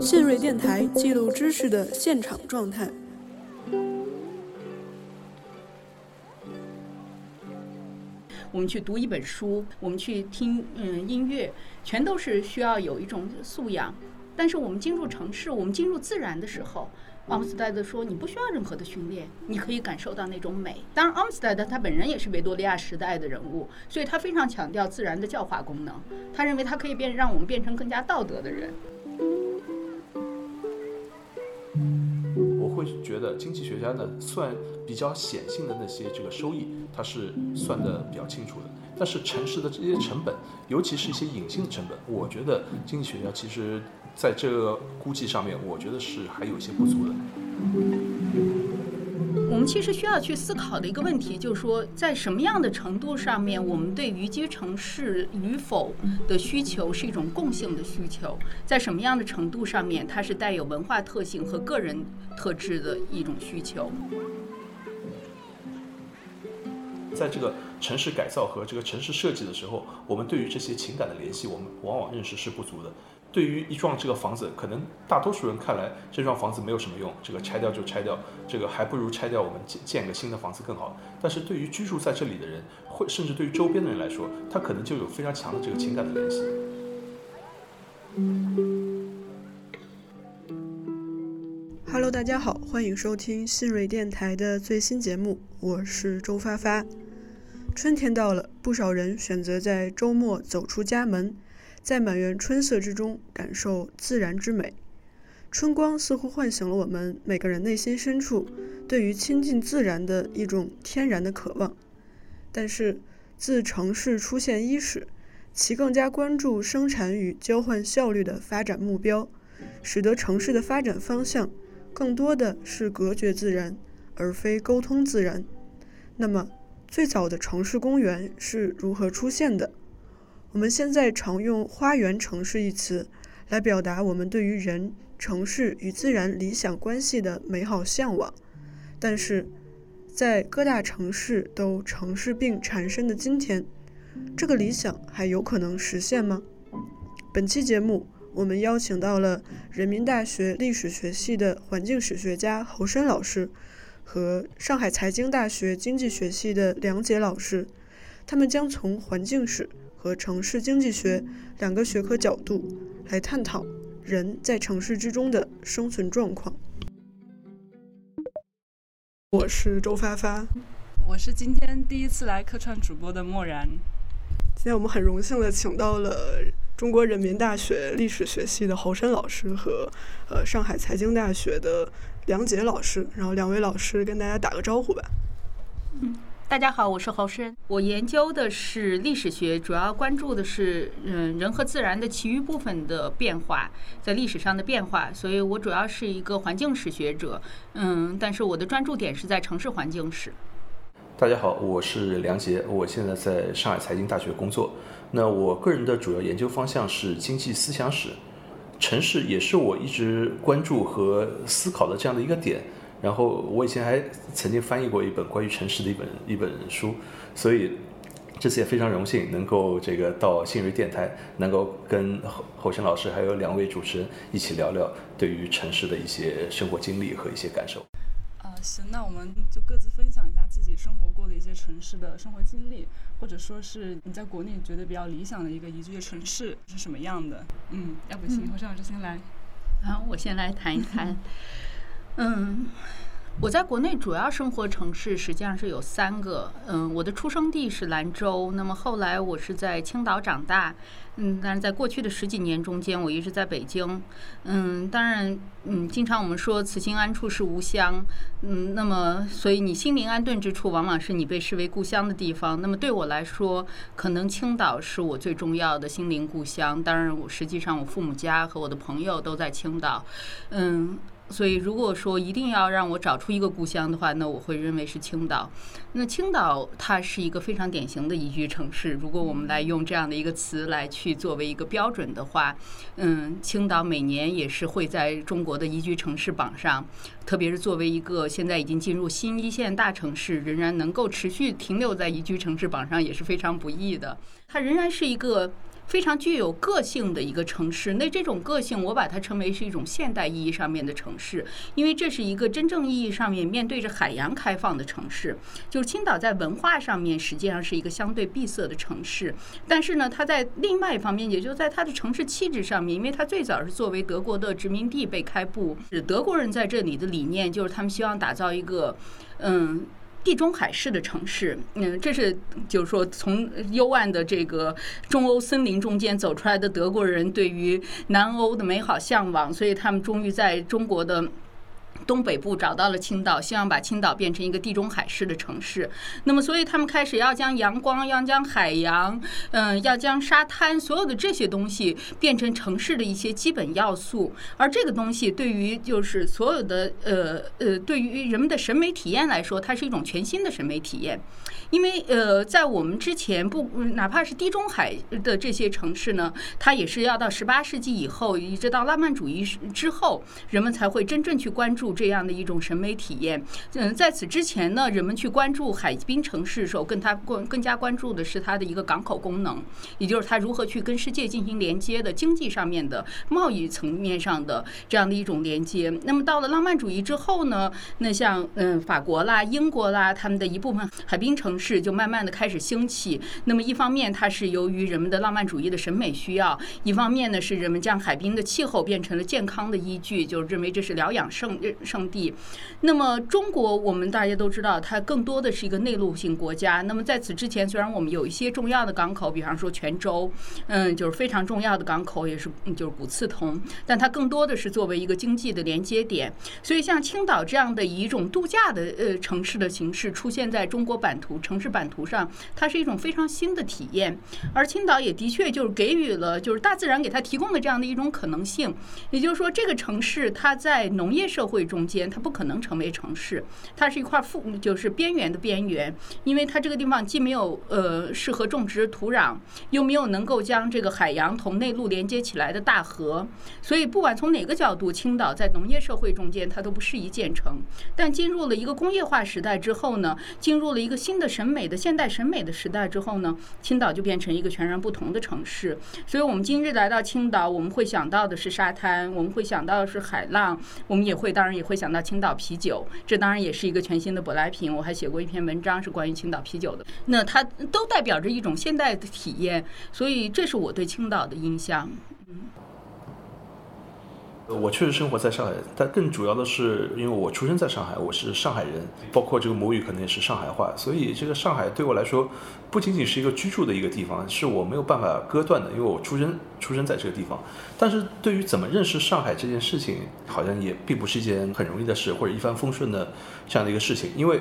信瑞电台记录知识的现场状态。我们去读一本书，我们去听嗯音乐，全都是需要有一种素养。但是我们进入城市，我们进入自然的时候，阿姆斯特德说你不需要任何的训练，你可以感受到那种美。当然，阿姆斯特德他本人也是维多利亚时代的人物，所以他非常强调自然的教化功能。他认为他可以变让我们变成更加道德的人。我会觉得经济学家呢算比较显性的那些这个收益，他是算的比较清楚的。但是城市的这些成本，尤其是一些隐性的成本，我觉得经济学家其实。在这个估计上面，我觉得是还有一些不足的。我们其实需要去思考的一个问题，就是说，在什么样的程度上面，我们对宜居城市与否的需求是一种共性的需求；在什么样的程度上面，它是带有文化特性和个人特质的一种需求。在这个城市改造和这个城市设计的时候，我们对于这些情感的联系，我们往往认识是不足的。对于一幢这个房子，可能大多数人看来，这幢房子没有什么用，这个拆掉就拆掉，这个还不如拆掉，我们建建个新的房子更好。但是对于居住在这里的人，会甚至对于周边的人来说，他可能就有非常强的这个情感的联系。Hello，大家好，欢迎收听新锐电台的最新节目，我是周发发。春天到了，不少人选择在周末走出家门。在满园春色之中，感受自然之美。春光似乎唤醒了我们每个人内心深处对于亲近自然的一种天然的渴望。但是，自城市出现伊始，其更加关注生产与交换效率的发展目标，使得城市的发展方向更多的是隔绝自然，而非沟通自然。那么，最早的城市公园是如何出现的？我们现在常用“花园城市”一词来表达我们对于人、城市与自然理想关系的美好向往，但是，在各大城市都城市病缠身的今天，这个理想还有可能实现吗？本期节目，我们邀请到了人民大学历史学系的环境史学家侯申老师和上海财经大学经济学系的梁杰老师，他们将从环境史。和城市经济学两个学科角度来探讨人在城市之中的生存状况。我是周发发，我是今天第一次来客串主播的漠然。今天我们很荣幸的请到了中国人民大学历史学系的侯申老师和呃上海财经大学的梁杰老师，然后两位老师跟大家打个招呼吧。嗯。大家好，我是侯申。我研究的是历史学，主要关注的是嗯人和自然的其余部分的变化，在历史上的变化。所以我主要是一个环境史学者，嗯，但是我的专注点是在城市环境史。大家好，我是梁杰，我现在在上海财经大学工作。那我个人的主要研究方向是经济思想史，城市也是我一直关注和思考的这样的一个点。然后我以前还曾经翻译过一本关于城市的一本一本书，所以这次也非常荣幸能够这个到信瑞电台，能够跟侯侯晨老师还有两位主持人一起聊聊对于城市的一些生活经历和一些感受。啊，行，那我们就各自分享一下自己生活过的一些城市的生活经历，或者说是你在国内觉得比较理想的一个宜居的城市是什么样的？嗯，要不请侯晨老师先来。好，我先来谈一谈。嗯，我在国内主要生活城市实际上是有三个。嗯，我的出生地是兰州，那么后来我是在青岛长大。嗯，但是在过去的十几年中间，我一直在北京。嗯，当然，嗯，经常我们说“此心安处是吾乡”。嗯，那么所以你心灵安顿之处，往往是你被视为故乡的地方。那么对我来说，可能青岛是我最重要的心灵故乡。当然，我实际上我父母家和我的朋友都在青岛。嗯。所以，如果说一定要让我找出一个故乡的话，那我会认为是青岛。那青岛它是一个非常典型的宜居城市。如果我们来用这样的一个词来去作为一个标准的话，嗯，青岛每年也是会在中国的宜居城市榜上，特别是作为一个现在已经进入新一线大城市，仍然能够持续停留在宜居城市榜上，也是非常不易的。它仍然是一个。非常具有个性的一个城市。那这种个性，我把它称为是一种现代意义上面的城市，因为这是一个真正意义上面面对着海洋开放的城市。就是青岛在文化上面实际上是一个相对闭塞的城市，但是呢，它在另外一方面，也就在它的城市气质上面，因为它最早是作为德国的殖民地被开埠，是德国人在这里的理念就是他们希望打造一个，嗯。地中海式的城市，嗯，这是就是说从幽暗的这个中欧森林中间走出来的德国人对于南欧的美好向往，所以他们终于在中国的。东北部找到了青岛，希望把青岛变成一个地中海式的城市。那么，所以他们开始要将阳光、要将海洋、嗯，要将沙滩，所有的这些东西变成城市的一些基本要素。而这个东西对于就是所有的呃呃，对于人们的审美体验来说，它是一种全新的审美体验。因为呃，在我们之前不，哪怕是地中海的这些城市呢，它也是要到十八世纪以后，一直到浪漫主义之后，人们才会真正去关注这样的一种审美体验。嗯，在此之前呢，人们去关注海滨城市的时候，更它关更加关注的是它的一个港口功能，也就是它如何去跟世界进行连接的经济上面的、贸易层面上的这样的一种连接。那么到了浪漫主义之后呢，那像嗯法国啦、英国啦，他们的一部分海滨城。市就慢慢的开始兴起。那么一方面，它是由于人们的浪漫主义的审美需要；一方面呢，是人们将海滨的气候变成了健康的依据，就认为这是疗养圣圣地。那么中国，我们大家都知道，它更多的是一个内陆性国家。那么在此之前，虽然我们有一些重要的港口，比方说泉州，嗯，就是非常重要的港口，也是就是古刺桐，但它更多的是作为一个经济的连接点。所以像青岛这样的以一种度假的呃城市的形式出现在中国版图。城市版图上，它是一种非常新的体验，而青岛也的确就是给予了，就是大自然给它提供的这样的一种可能性。也就是说，这个城市它在农业社会中中间，它不可能成为城市，它是一块附，就是边缘的边缘，因为它这个地方既没有呃适合种植土壤，又没有能够将这个海洋同内陆连接起来的大河，所以不管从哪个角度，青岛在农业社会中间它都不适宜建成。但进入了一个工业化时代之后呢，进入了一个新的。审美的现代审美的时代之后呢，青岛就变成一个全然不同的城市。所以，我们今日来到青岛，我们会想到的是沙滩，我们会想到的是海浪，我们也会当然也会想到青岛啤酒。这当然也是一个全新的舶来品。我还写过一篇文章是关于青岛啤酒的。那它都代表着一种现代的体验。所以，这是我对青岛的印象。嗯。我确实生活在上海，但更主要的是，因为我出生在上海，我是上海人，包括这个母语可能也是上海话，所以这个上海对我来说，不仅仅是一个居住的一个地方，是我没有办法割断的，因为我出生出生在这个地方。但是对于怎么认识上海这件事情，好像也并不是一件很容易的事，或者一帆风顺的这样的一个事情，因为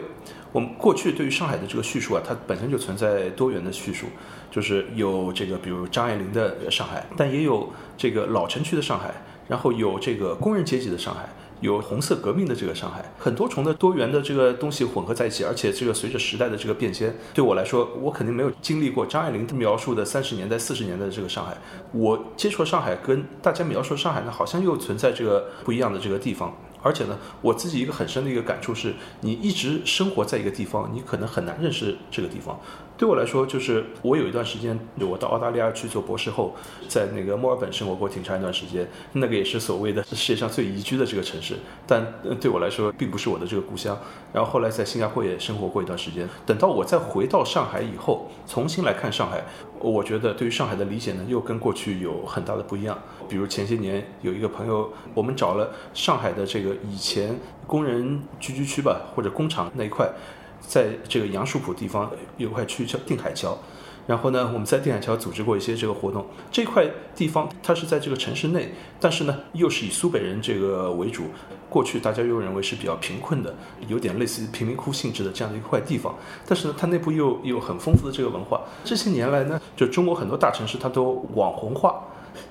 我们过去对于上海的这个叙述啊，它本身就存在多元的叙述，就是有这个比如张爱玲的上海，但也有这个老城区的上海。然后有这个工人阶级的上海，有红色革命的这个上海，很多重的多元的这个东西混合在一起，而且这个随着时代的这个变迁，对我来说，我肯定没有经历过张爱玲描述的三十年代、四十年代的这个上海。我接触上海跟大家描述上海呢，好像又存在这个不一样的这个地方。而且呢，我自己一个很深的一个感触是，你一直生活在一个地方，你可能很难认识这个地方。对我来说，就是我有一段时间，我到澳大利亚去做博士后，在那个墨尔本生活过挺长一段时间，那个也是所谓的世界上最宜居的这个城市，但对我来说并不是我的这个故乡。然后后来在新加坡也生活过一段时间，等到我再回到上海以后，重新来看上海，我觉得对于上海的理解呢，又跟过去有很大的不一样。比如前些年有一个朋友，我们找了上海的这个以前工人聚居区吧，或者工厂那一块，在这个杨树浦地方有块区叫定海桥，然后呢，我们在定海桥组织过一些这个活动。这块地方它是在这个城市内，但是呢，又是以苏北人这个为主。过去大家又认为是比较贫困的，有点类似于贫民窟性质的这样的一块地方。但是呢，它内部又有很丰富的这个文化。这些年来呢，就中国很多大城市它都网红化。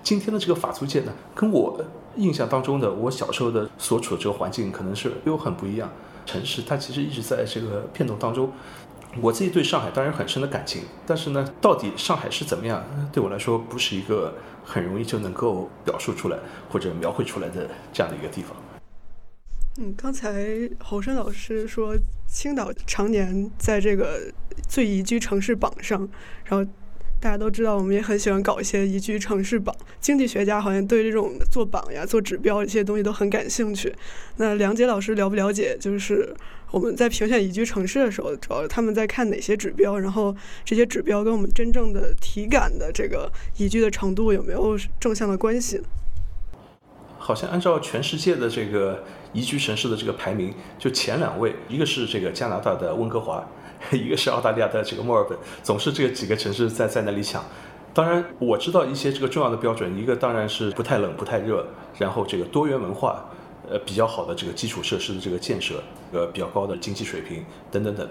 今天的这个法租界呢，跟我印象当中的我小时候的所处的这个环境可能是又很不一样。城市它其实一直在这个变动当中。我自己对上海当然很深的感情，但是呢，到底上海是怎么样，对我来说不是一个很容易就能够表述出来或者描绘出来的这样的一个地方。嗯，刚才侯生老师说青岛常年在这个最宜居城市榜上，然后。大家都知道，我们也很喜欢搞一些宜居城市榜。经济学家好像对这种做榜呀、做指标这些东西都很感兴趣。那梁杰老师了不了解？就是我们在评选宜居城市的时候，主要他们在看哪些指标？然后这些指标跟我们真正的体感的这个宜居的程度有没有正向的关系？好像按照全世界的这个宜居城市的这个排名，就前两位，一个是这个加拿大的温哥华。一个是澳大利亚的这个墨尔本，总是这几个城市在在那里抢。当然，我知道一些这个重要的标准，一个当然是不太冷、不太热，然后这个多元文化，呃，比较好的这个基础设施的这个建设，呃，比较高的经济水平等等等。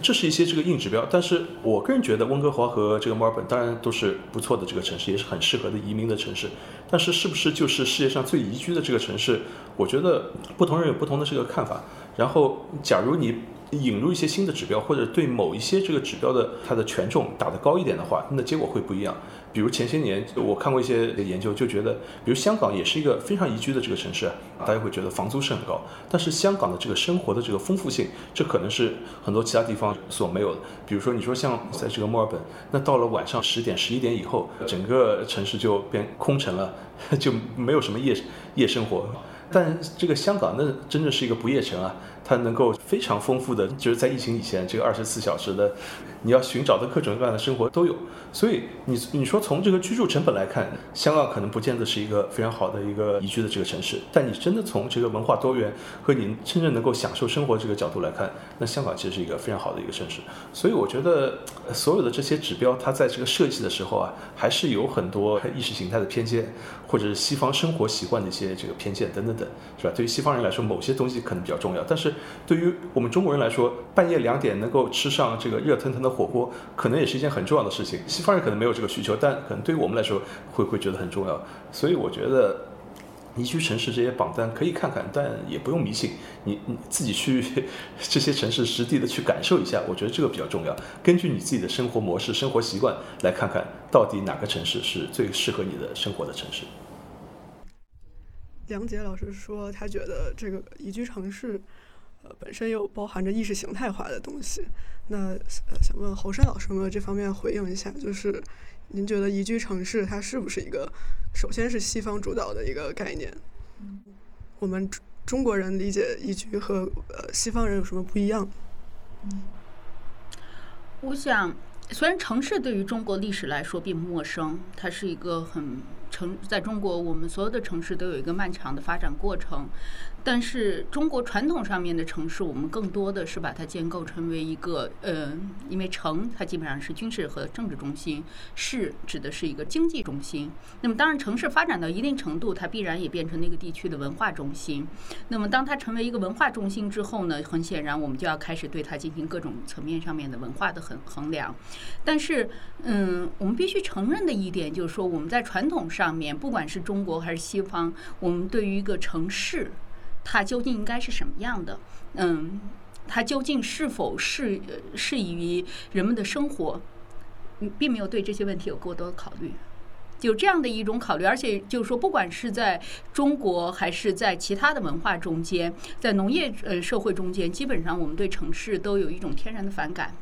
这是一些这个硬指标，但是我个人觉得温哥华和这个墨尔本当然都是不错的这个城市，也是很适合的移民的城市。但是是不是就是世界上最宜居的这个城市？我觉得不同人有不同的这个看法。然后，假如你。引入一些新的指标，或者对某一些这个指标的它的权重打得高一点的话，那结果会不一样。比如前些年我看过一些研究，就觉得，比如香港也是一个非常宜居的这个城市，大家会觉得房租是很高，但是香港的这个生活的这个丰富性，这可能是很多其他地方所没有的。比如说你说像在这个墨尔本，那到了晚上十点、十一点以后，整个城市就变空城了，就没有什么夜夜生活。但这个香港那真的是一个不夜城啊。它能够非常丰富的，就是在疫情以前，这个二十四小时的，你要寻找的各种各样的生活都有。所以你你说从这个居住成本来看，香港可能不见得是一个非常好的一个宜居的这个城市。但你真的从这个文化多元和你真正能够享受生活这个角度来看，那香港其实是一个非常好的一个城市。所以我觉得所有的这些指标，它在这个设计的时候啊，还是有很多意识形态的偏见，或者是西方生活习惯的一些这个偏见等等等，是吧？对于西方人来说，某些东西可能比较重要，但是。对于我们中国人来说，半夜两点能够吃上这个热腾腾的火锅，可能也是一件很重要的事情。西方人可能没有这个需求，但可能对于我们来说，会会觉得很重要。所以我觉得，宜居城市这些榜单可以看看，但也不用迷信。你你自己去 这些城市实地的去感受一下，我觉得这个比较重要。根据你自己的生活模式、生活习惯来看看到底哪个城市是最适合你的生活的城市。梁杰老师说，他觉得这个宜居城市。呃，本身又包含着意识形态化的东西。那想问侯山老师有没有这方面回应一下？就是您觉得宜居城市它是不是一个，首先是西方主导的一个概念？我们中国人理解宜居和呃西方人有什么不一样？嗯，我想，虽然城市对于中国历史来说并不陌生，它是一个很城，在中国我们所有的城市都有一个漫长的发展过程。但是中国传统上面的城市，我们更多的是把它建构成为一个，呃，因为城它基本上是军事和政治中心，市指的是一个经济中心。那么当然，城市发展到一定程度，它必然也变成那个地区的文化中心。那么当它成为一个文化中心之后呢，很显然我们就要开始对它进行各种层面上面的文化的衡衡量。但是，嗯，我们必须承认的一点就是说，我们在传统上面，不管是中国还是西方，我们对于一个城市。它究竟应该是什么样的？嗯，它究竟是否适适宜于人们的生活？嗯，并没有对这些问题有过多的考虑。就这样的一种考虑，而且就是说，不管是在中国还是在其他的文化中间，在农业呃社会中间，基本上我们对城市都有一种天然的反感。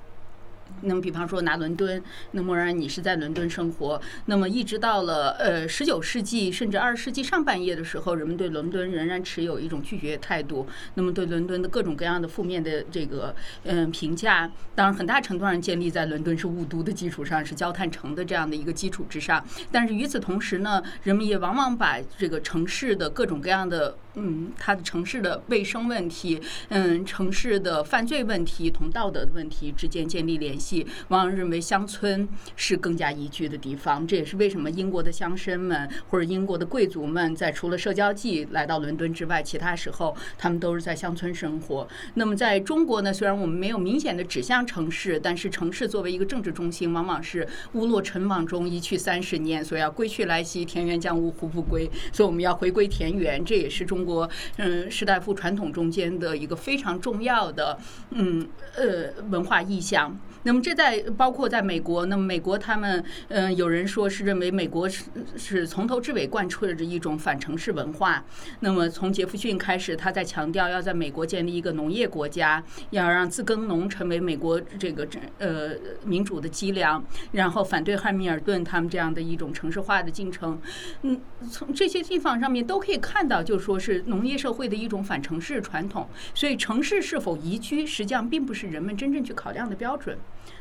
那么，比方说拿伦敦，那么然你是在伦敦生活，那么一直到了呃十九世纪甚至二十世纪上半叶的时候，人们对伦敦仍然持有一种拒绝态度。那么对伦敦的各种各样的负面的这个嗯评价，当然很大程度上建立在伦敦是雾都的基础上，是焦炭城的这样的一个基础之上。但是与此同时呢，人们也往往把这个城市的各种各样的。嗯，它的城市的卫生问题，嗯，城市的犯罪问题同道德的问题之间建立联系，往往认为乡村是更加宜居的地方。这也是为什么英国的乡绅们或者英国的贵族们在除了社交季来到伦敦之外，其他时候他们都是在乡村生活。那么在中国呢，虽然我们没有明显的指向城市，但是城市作为一个政治中心，往往是屋落尘网中一去三十年，所以要归去来兮，田园将芜胡不归。所以我们要回归田园，这也是中。国嗯士大夫传统中间的一个非常重要的嗯呃文化意象。那么这在包括在美国，那么美国他们嗯有人说是认为美国是是从头至尾贯彻着一种反城市文化。那么从杰弗逊开始，他在强调要在美国建立一个农业国家，要让自耕农成为美国这个呃民主的脊梁，然后反对汉密尔顿他们这样的一种城市化的进程。嗯，从这些地方上面都可以看到，就说是农业社会的一种反城市传统。所以城市是否宜居，实际上并不是人们真正去考量的标准。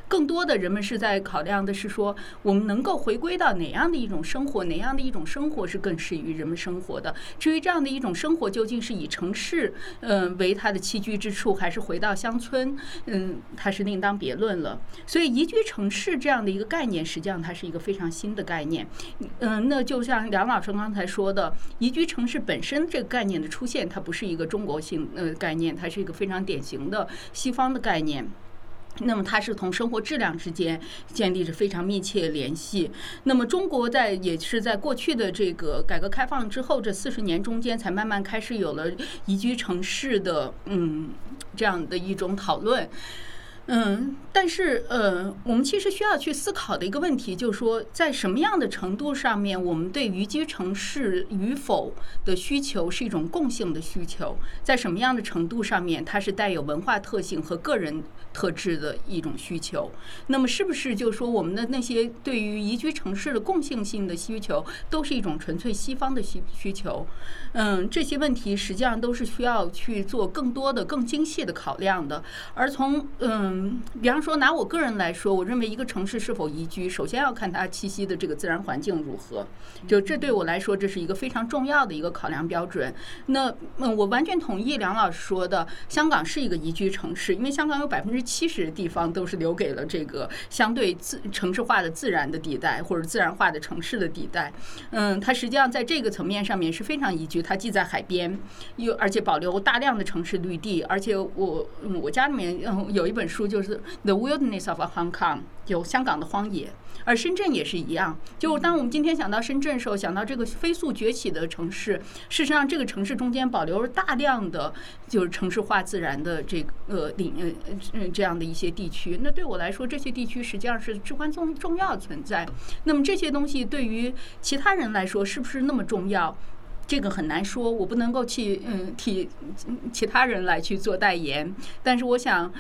更多的人们是在考量的是说，我们能够回归到哪样的一种生活，哪样的一种生活是更适于人们生活的。至于这样的一种生活究竟是以城市嗯为它的栖居之处，还是回到乡村，嗯，它是另当别论了。所以宜居城市这样的一个概念，实际上它是一个非常新的概念。嗯，那就像梁老师刚才说的，宜居城市本身这个概念的出现，它不是一个中国性呃概念，它是一个非常典型的西方的概念。那么它是同生活质量之间建立着非常密切联系。那么中国在也是在过去的这个改革开放之后这四十年中间，才慢慢开始有了宜居城市的嗯这样的一种讨论。嗯，但是呃，我们其实需要去思考的一个问题，就是说，在什么样的程度上面，我们对宜居城市与否的需求是一种共性的需求；在什么样的程度上面，它是带有文化特性和个人特质的一种需求。那么，是不是就是说，我们的那些对于宜居城市的共性性的需求，都是一种纯粹西方的需需求？嗯，这些问题实际上都是需要去做更多的、更精细的考量的。而从嗯。嗯，比方说拿我个人来说，我认为一个城市是否宜居，首先要看它栖息的这个自然环境如何。就这对我来说，这是一个非常重要的一个考量标准。那嗯，我完全同意梁老师说的，香港是一个宜居城市，因为香港有百分之七十的地方都是留给了这个相对自城市化的自然的地带或者自然化的城市的地带。嗯，它实际上在这个层面上面是非常宜居，它既在海边，又而且保留大量的城市绿地，而且我我家里面嗯有一本书。就是 The Wilderness of Hong Kong，有香港的荒野，而深圳也是一样。就当我们今天想到深圳的时候，想到这个飞速崛起的城市，事实上这个城市中间保留了大量的就是城市化自然的这个呃领呃这样的一些地区。那对我来说，这些地区实际上是至关重重要的存在。那么这些东西对于其他人来说是不是那么重要？这个很难说，我不能够去嗯替其他人来去做代言。但是我想。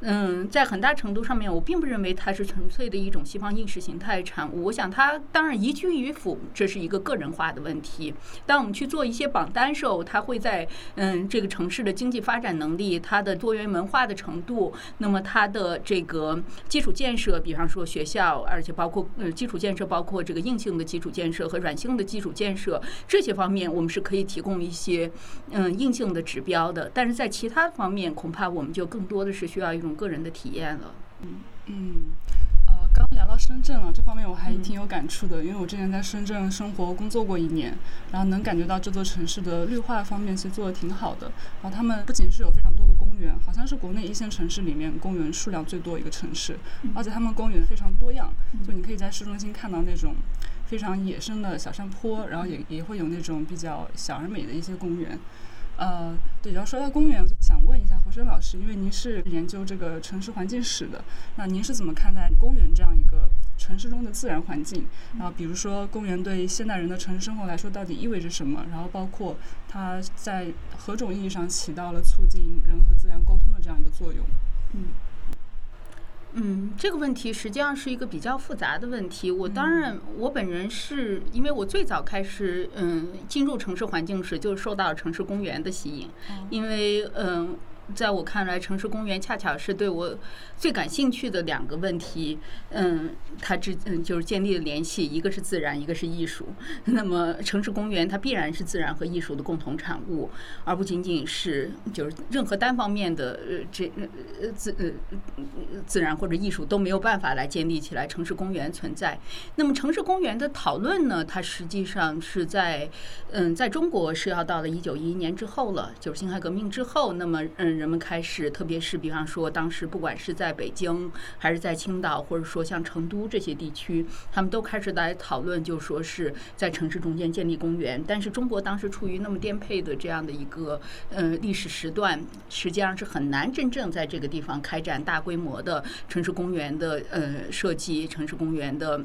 嗯，在很大程度上面，我并不认为它是纯粹的一种西方意识形态产物。我想它当然宜居与否，这是一个个人化的问题。当我们去做一些榜单时候，它会在嗯这个城市的经济发展能力、它的多元文化的程度，那么它的这个基础建设，比方说学校，而且包括呃基础建设，包括这个硬性的基础建设和软性的基础建设这些方面，我们是可以提供一些嗯硬性的指标的。但是在其他方面，恐怕我们就更多的是需要种。个人的体验了，嗯嗯，呃，刚聊到深圳了，这方面我还挺有感触的，因为我之前在深圳生活工作过一年，然后能感觉到这座城市的绿化方面其实做的挺好的。然后他们不仅是有非常多的公园，好像是国内一线城市里面公园数量最多一个城市，而且他们公园非常多样，就你可以在市中心看到那种非常野生的小山坡，然后也也会有那种比较小而美的一些公园。呃，对，然后说到公园，我就想问一下胡生老师，因为您是研究这个城市环境史的，那您是怎么看待公园这样一个城市中的自然环境？然后，比如说公园对现代人的城市生活来说到底意味着什么？然后，包括它在何种意义上起到了促进人和自然沟通的这样一个作用？嗯。嗯，这个问题实际上是一个比较复杂的问题。我当然，我本人是因为我最早开始嗯进入城市环境时，就受到城市公园的吸引，因为嗯。在我看来，城市公园恰巧是对我最感兴趣的两个问题。嗯，它之嗯就是建立了联系，一个是自然，一个是艺术。那么，城市公园它必然是自然和艺术的共同产物，而不仅仅是就是任何单方面的呃这呃自呃自然或者艺术都没有办法来建立起来城市公园存在。那么，城市公园的讨论呢，它实际上是在嗯在中国是要到了一九一一年之后了，就是辛亥革命之后。那么嗯。人们开始，特别是比方说，当时不管是在北京，还是在青岛，或者说像成都这些地区，他们都开始来讨论，就说是在城市中间建立公园。但是中国当时处于那么颠沛的这样的一个呃历史时段，实际上是很难真正在这个地方开展大规模的城市公园的呃设计，城市公园的。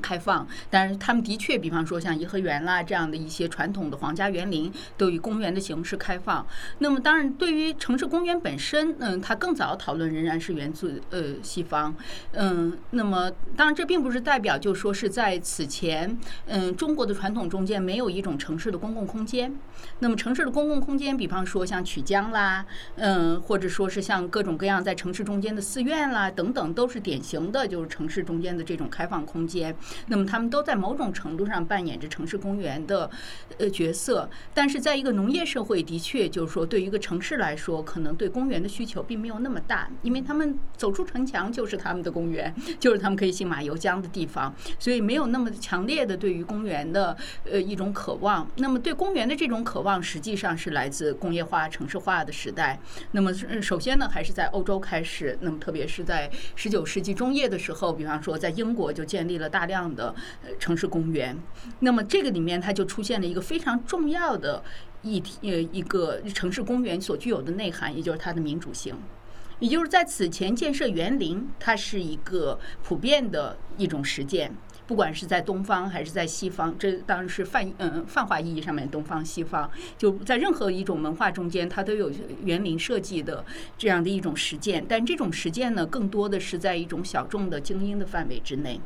开放，但是他们的确，比方说像颐和园啦这样的一些传统的皇家园林，都以公园的形式开放。那么，当然对于城市公园本身，嗯，它更早讨论仍然是源自呃西方，嗯，那么当然这并不是代表就说是在此前，嗯，中国的传统中间没有一种城市的公共空间。那么城市的公共空间，比方说像曲江啦，嗯，或者说是像各种各样在城市中间的寺院啦等等，都是典型的就是城市中间的这种开放空间。那么，他们都在某种程度上扮演着城市公园的呃角色，但是在一个农业社会，的确就是说，对于一个城市来说，可能对公园的需求并没有那么大，因为他们走出城墙就是他们的公园，就是他们可以信马由缰的地方，所以没有那么强烈的对于公园的呃一种渴望。那么，对公园的这种渴望，实际上是来自工业化、城市化的时代。那么，首先呢，还是在欧洲开始，那么特别是在十九世纪中叶的时候，比方说在英国就建立了大。量的城市公园，那么这个里面它就出现了一个非常重要的议题，呃，一个城市公园所具有的内涵，也就是它的民主性，也就是在此前建设园林，它是一个普遍的一种实践，不管是在东方还是在西方，这当然是泛嗯泛化意义上面东方西方，就在任何一种文化中间，它都有园林设计的这样的一种实践，但这种实践呢，更多的是在一种小众的精英的范围之内。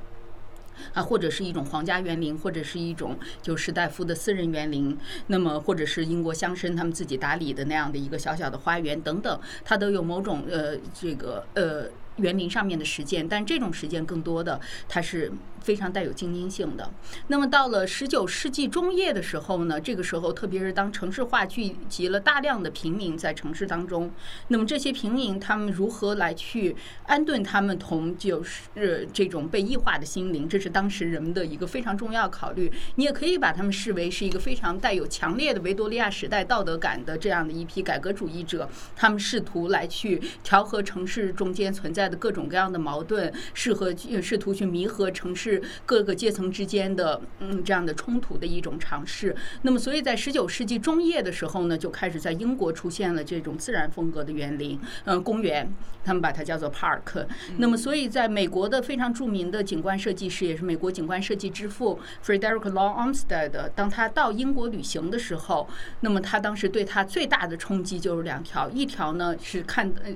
啊，或者是一种皇家园林，或者是一种就士大夫的私人园林，那么或者是英国乡绅他们自己打理的那样的一个小小的花园等等，它都有某种呃这个呃园林上面的实践，但这种实践更多的它是。非常带有精英性的。那么到了十九世纪中叶的时候呢，这个时候特别是当城市化聚集了大量的平民在城市当中，那么这些平民他们如何来去安顿他们同就是这种被异化的心灵，这是当时人们的一个非常重要考虑。你也可以把他们视为是一个非常带有强烈的维多利亚时代道德感的这样的一批改革主义者，他们试图来去调和城市中间存在的各种各样的矛盾，适合试图去弥合城市。是各个阶层之间的嗯这样的冲突的一种尝试。那么，所以在十九世纪中叶的时候呢，就开始在英国出现了这种自然风格的园林，嗯，公园，他们把它叫做 park。那么，所以在美国的非常著名的景观设计师，也是美国景观设计之父 Frederick Law Olmsted，当他到英国旅行的时候，那么他当时对他最大的冲击就是两条，一条呢是看呃。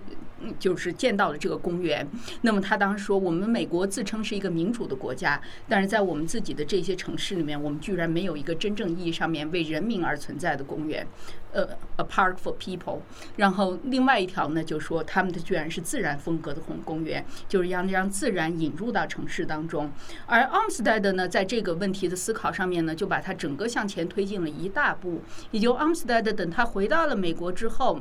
就是见到了这个公园，那么他当时说，我们美国自称是一个民主的国家，但是在我们自己的这些城市里面，我们居然没有一个真正意义上面为人民而存在的公园，呃，a park for people。然后另外一条呢，就说他们的居然是自然风格的公公园，就是让让自然引入到城市当中。而 Armstead 呢，在这个问题的思考上面呢，就把它整个向前推进了一大步。也就 Armstead 等他回到了美国之后。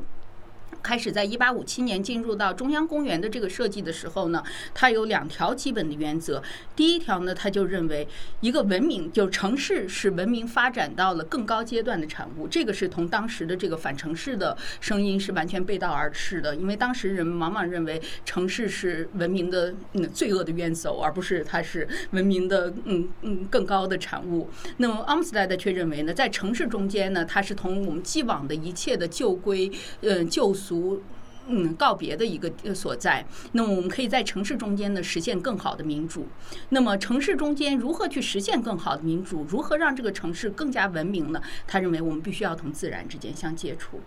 开始在一八五七年进入到中央公园的这个设计的时候呢，它有两条基本的原则。第一条呢，他就认为一个文明就城市是文明发展到了更高阶段的产物。这个是同当时的这个反城市的声音是完全背道而驰的。因为当时人们往往认为城市是文明的嗯罪恶的冤首，而不是它是文明的嗯嗯更高的产物。那么 a m s t e d 却认为呢，在城市中间呢，它是同我们既往的一切的旧规嗯旧俗。嗯告别的一个所在，那么我们可以在城市中间呢实现更好的民主。那么城市中间如何去实现更好的民主？如何让这个城市更加文明呢？他认为我们必须要同自然之间相接触。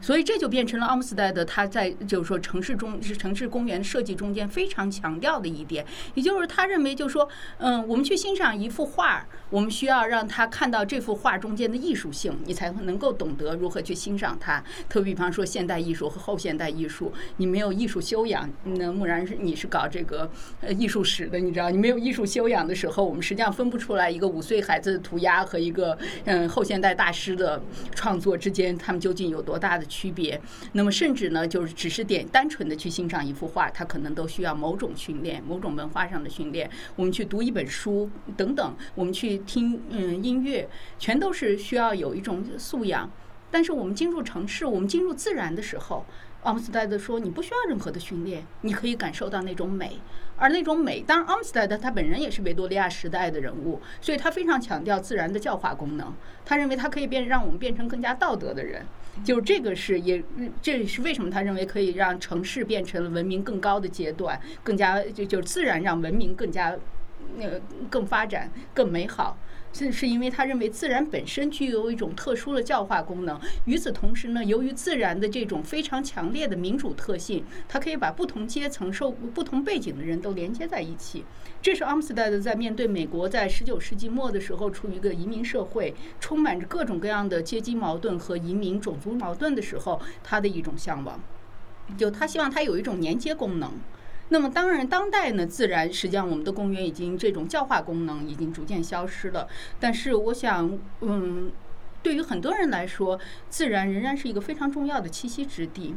所以这就变成了阿姆斯特的他在就是说城市中是城市公园设计中间非常强调的一点，也就是他认为就是说，嗯，我们去欣赏一幅画，我们需要让他看到这幅画中间的艺术性，你才能够懂得如何去欣赏它。特比方说现代艺术和后现代艺术，你没有艺术修养，那木然是你是搞这个呃艺术史的，你知道，你没有艺术修养的时候，我们实际上分不出来一个五岁孩子的涂鸦和一个嗯后现代大师的创作之间，他们究竟有多大。大的区别，那么甚至呢，就是只是点单纯的去欣赏一幅画，它可能都需要某种训练，某种文化上的训练。我们去读一本书等等，我们去听嗯音乐，全都是需要有一种素养。但是我们进入城市，我们进入自然的时候，阿姆斯特丹说你不需要任何的训练，你可以感受到那种美。而那种美，当然阿姆斯特丹他本人也是维多利亚时代的人物，所以他非常强调自然的教化功能。他认为他可以变让我们变成更加道德的人，就这个是也这是为什么他认为可以让城市变成文明更高的阶段，更加就就自然让文明更加那个更发展更美好。是是因为他认为自然本身具有一种特殊的教化功能。与此同时呢，由于自然的这种非常强烈的民主特性，它可以把不同阶层、受不同背景的人都连接在一起。这是阿姆斯特丹在面对美国在十九世纪末的时候处于一个移民社会，充满着各种各样的阶级矛盾和移民种族矛盾的时候，他的一种向往。就他希望他有一种连接功能。那么当然，当代呢，自然实际上我们的公园已经这种教化功能已经逐渐消失了。但是我想，嗯，对于很多人来说，自然仍然是一个非常重要的栖息之地，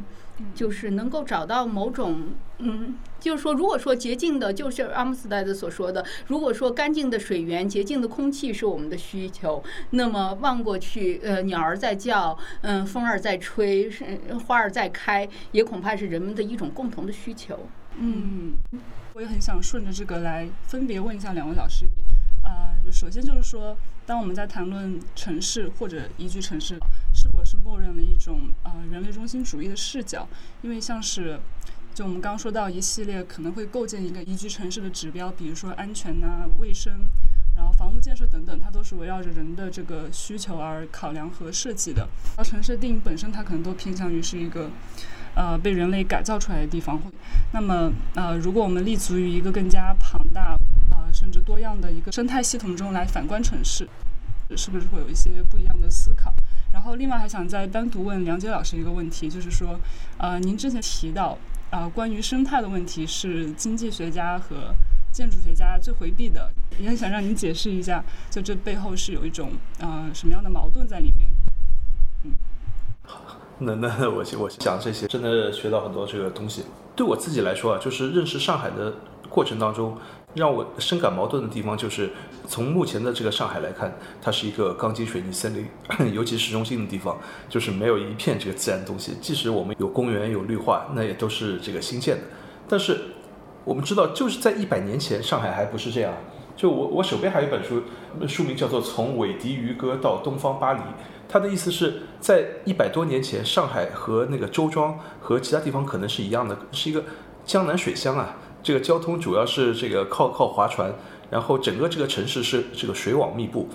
就是能够找到某种，嗯，就是说，如果说洁净的，就是阿姆斯特丹所说的，如果说干净的水源、洁净的空气是我们的需求，那么望过去，呃，鸟儿在叫，嗯，风儿在吹，是花儿在开，也恐怕是人们的一种共同的需求。嗯，我也很想顺着这个来分别问一下两位老师。呃，首先就是说，当我们在谈论城市或者宜居城市，是否是默认了一种呃人类中心主义的视角？因为像是就我们刚刚说到一系列可能会构建一个宜居城市的指标，比如说安全呐、卫生，然后房屋建设等等，它都是围绕着人的这个需求而考量和设计的。而城市定义本身，它可能都偏向于是一个。呃，被人类改造出来的地方，那么呃，如果我们立足于一个更加庞大呃，甚至多样的一个生态系统中来反观城市，是不是会有一些不一样的思考？然后，另外还想再单独问梁杰老师一个问题，就是说，呃，您之前提到啊，关于生态的问题是经济学家和建筑学家最回避的，也很想让您解释一下，就这背后是有一种呃什么样的矛盾在里面？那那我我讲这些真的学到很多这个东西。对我自己来说啊，就是认识上海的过程当中，让我深感矛盾的地方就是，从目前的这个上海来看，它是一个钢筋水泥森林，尤其市中心的地方，就是没有一片这个自然东西。即使我们有公园有绿化，那也都是这个新建的。但是我们知道，就是在一百年前，上海还不是这样。就我我手边还有一本书，书名叫做《从韦迪渔歌到东方巴黎》。他的意思是在一百多年前，上海和那个周庄和其他地方可能是一样的，是一个江南水乡啊。这个交通主要是这个靠靠划船，然后整个这个城市是这个水网密布。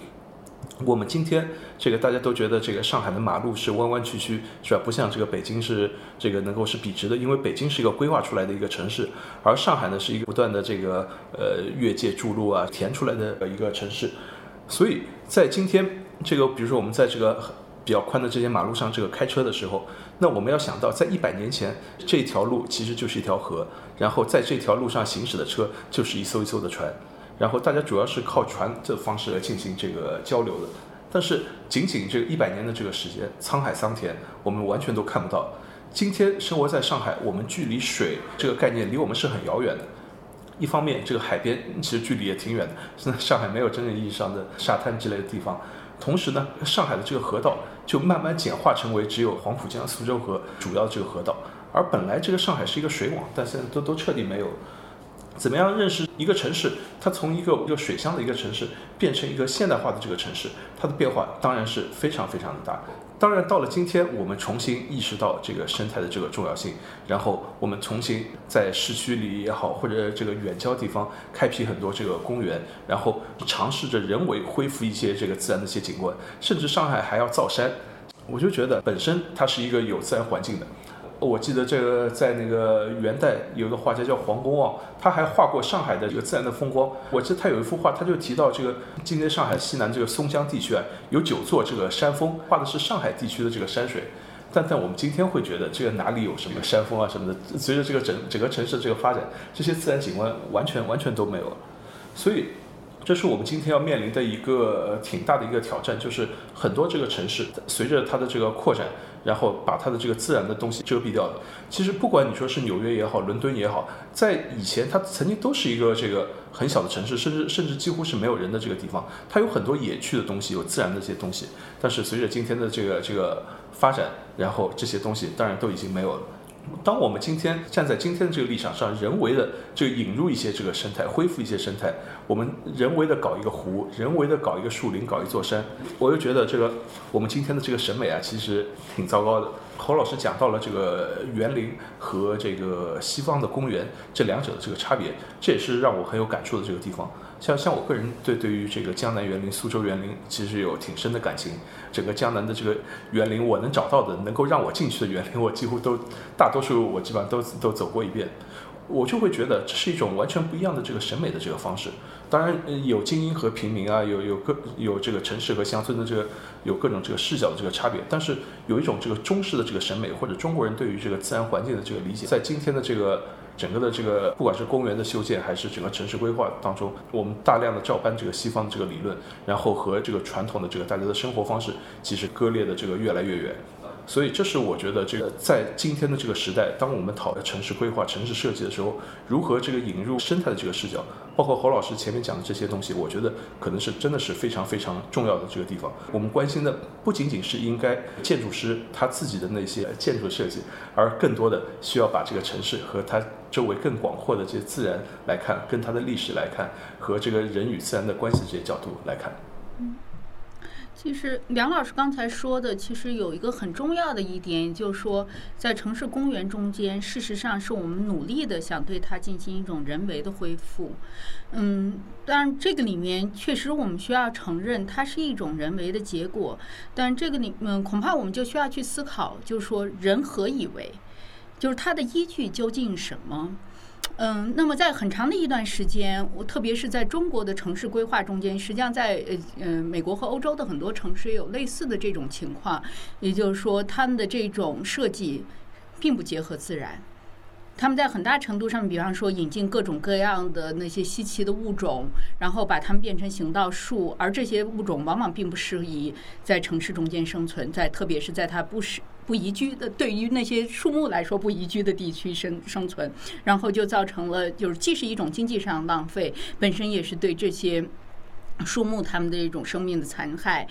我们今天这个大家都觉得这个上海的马路是弯弯曲曲，是吧？不像这个北京是这个能够是笔直的，因为北京是一个规划出来的一个城市，而上海呢是一个不断的这个呃越界筑路啊填出来的一个城市，所以在今天。这个，比如说我们在这个比较宽的这些马路上，这个开车的时候，那我们要想到，在一百年前，这条路其实就是一条河，然后在这条路上行驶的车就是一艘一艘的船，然后大家主要是靠船的方式来进行这个交流的。但是仅仅这个一百年的这个时间，沧海桑田，我们完全都看不到。今天生活在上海，我们距离水这个概念离我们是很遥远的。一方面，这个海边其实距离也挺远的，现 在上海没有真正意义上的沙滩之类的地方。同时呢，上海的这个河道就慢慢简化成为只有黄浦江、苏州河主要这个河道，而本来这个上海是一个水网，但现在都都彻底没有。怎么样认识一个城市？它从一个一个水乡的一个城市变成一个现代化的这个城市，它的变化当然是非常非常的大。当然，到了今天，我们重新意识到这个生态的这个重要性，然后我们重新在市区里也好，或者这个远郊地方开辟很多这个公园，然后尝试着人为恢复一些这个自然的一些景观，甚至上海还要造山，我就觉得本身它是一个有自然环境的。我记得这个在那个元代有个画家叫黄公望，他还画过上海的这个自然的风光。我记得他有一幅画，他就提到这个今天上海西南这个松江地区啊，有九座这个山峰，画的是上海地区的这个山水。但但我们今天会觉得这个哪里有什么山峰啊什么的？随着这个整整个城市的这个发展，这些自然景观完全完全都没有了。所以这是我们今天要面临的一个挺大的一个挑战，就是很多这个城市随着它的这个扩展，然后把它的这个自然的东西遮蔽掉了。其实不管你说是纽约也好，伦敦也好，在以前它曾经都是一个这个很小的城市，甚至甚至几乎是没有人的这个地方，它有很多野趣的东西，有自然的这些东西。但是随着今天的这个这个发展，然后这些东西当然都已经没有了。当我们今天站在今天的这个立场上，人为的这个引入一些这个生态，恢复一些生态，我们人为的搞一个湖，人为的搞一个树林，搞一座山，我又觉得这个我们今天的这个审美啊，其实挺糟糕的。侯老师讲到了这个园林和这个西方的公园这两者的这个差别，这也是让我很有感触的这个地方。像像我个人对对于这个江南园林、苏州园林，其实有挺深的感情。整个江南的这个园林，我能找到的能够让我进去的园林，我几乎都大多数我基本上都都走过一遍。我就会觉得这是一种完全不一样的这个审美的这个方式。当然有精英和平民啊，有有各有这个城市和乡村的这个有各种这个视角的这个差别。但是有一种这个中式的这个审美，或者中国人对于这个自然环境的这个理解，在今天的这个。整个的这个，不管是公园的修建，还是整个城市规划当中，我们大量的照搬这个西方的这个理论，然后和这个传统的这个大家的生活方式，其实割裂的这个越来越远。所以，这是我觉得这个在今天的这个时代，当我们讨论城市规划、城市设计的时候，如何这个引入生态的这个视角，包括侯老师前面讲的这些东西，我觉得可能是真的是非常非常重要的这个地方。我们关心的不仅仅是应该建筑师他自己的那些建筑设计，而更多的需要把这个城市和它周围更广阔的这些自然来看，跟它的历史来看，和这个人与自然的关系这些角度来看。其实梁老师刚才说的，其实有一个很重要的一点，就是说，在城市公园中间，事实上是我们努力的想对它进行一种人为的恢复。嗯，当然这个里面确实我们需要承认，它是一种人为的结果。但这个里，嗯，恐怕我们就需要去思考，就是说，人何以为？就是它的依据究竟什么？嗯，那么在很长的一段时间，我特别是在中国的城市规划中间，实际上在呃呃美国和欧洲的很多城市也有类似的这种情况，也就是说，他们的这种设计并不结合自然。他们在很大程度上，比方说引进各种各样的那些稀奇的物种，然后把它们变成行道树，而这些物种往往并不适宜在城市中间生存，在特别是在它不适不宜居的对于那些树木来说不宜居的地区生生存，然后就造成了就是既是一种经济上的浪费，本身也是对这些。树木它们的一种生命的残害，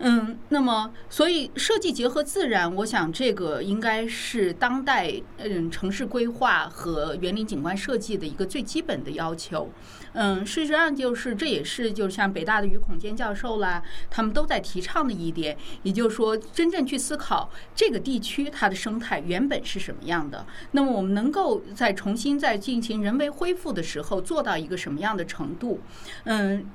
嗯，那么所以设计结合自然，我想这个应该是当代嗯城市规划和园林景观设计的一个最基本的要求。嗯，事实上就是这也是就像北大的于孔坚教授啦，他们都在提倡的一点，也就是说真正去思考这个地区它的生态原本是什么样的，那么我们能够在重新再进行人为恢复的时候做到一个什么样的程度，嗯。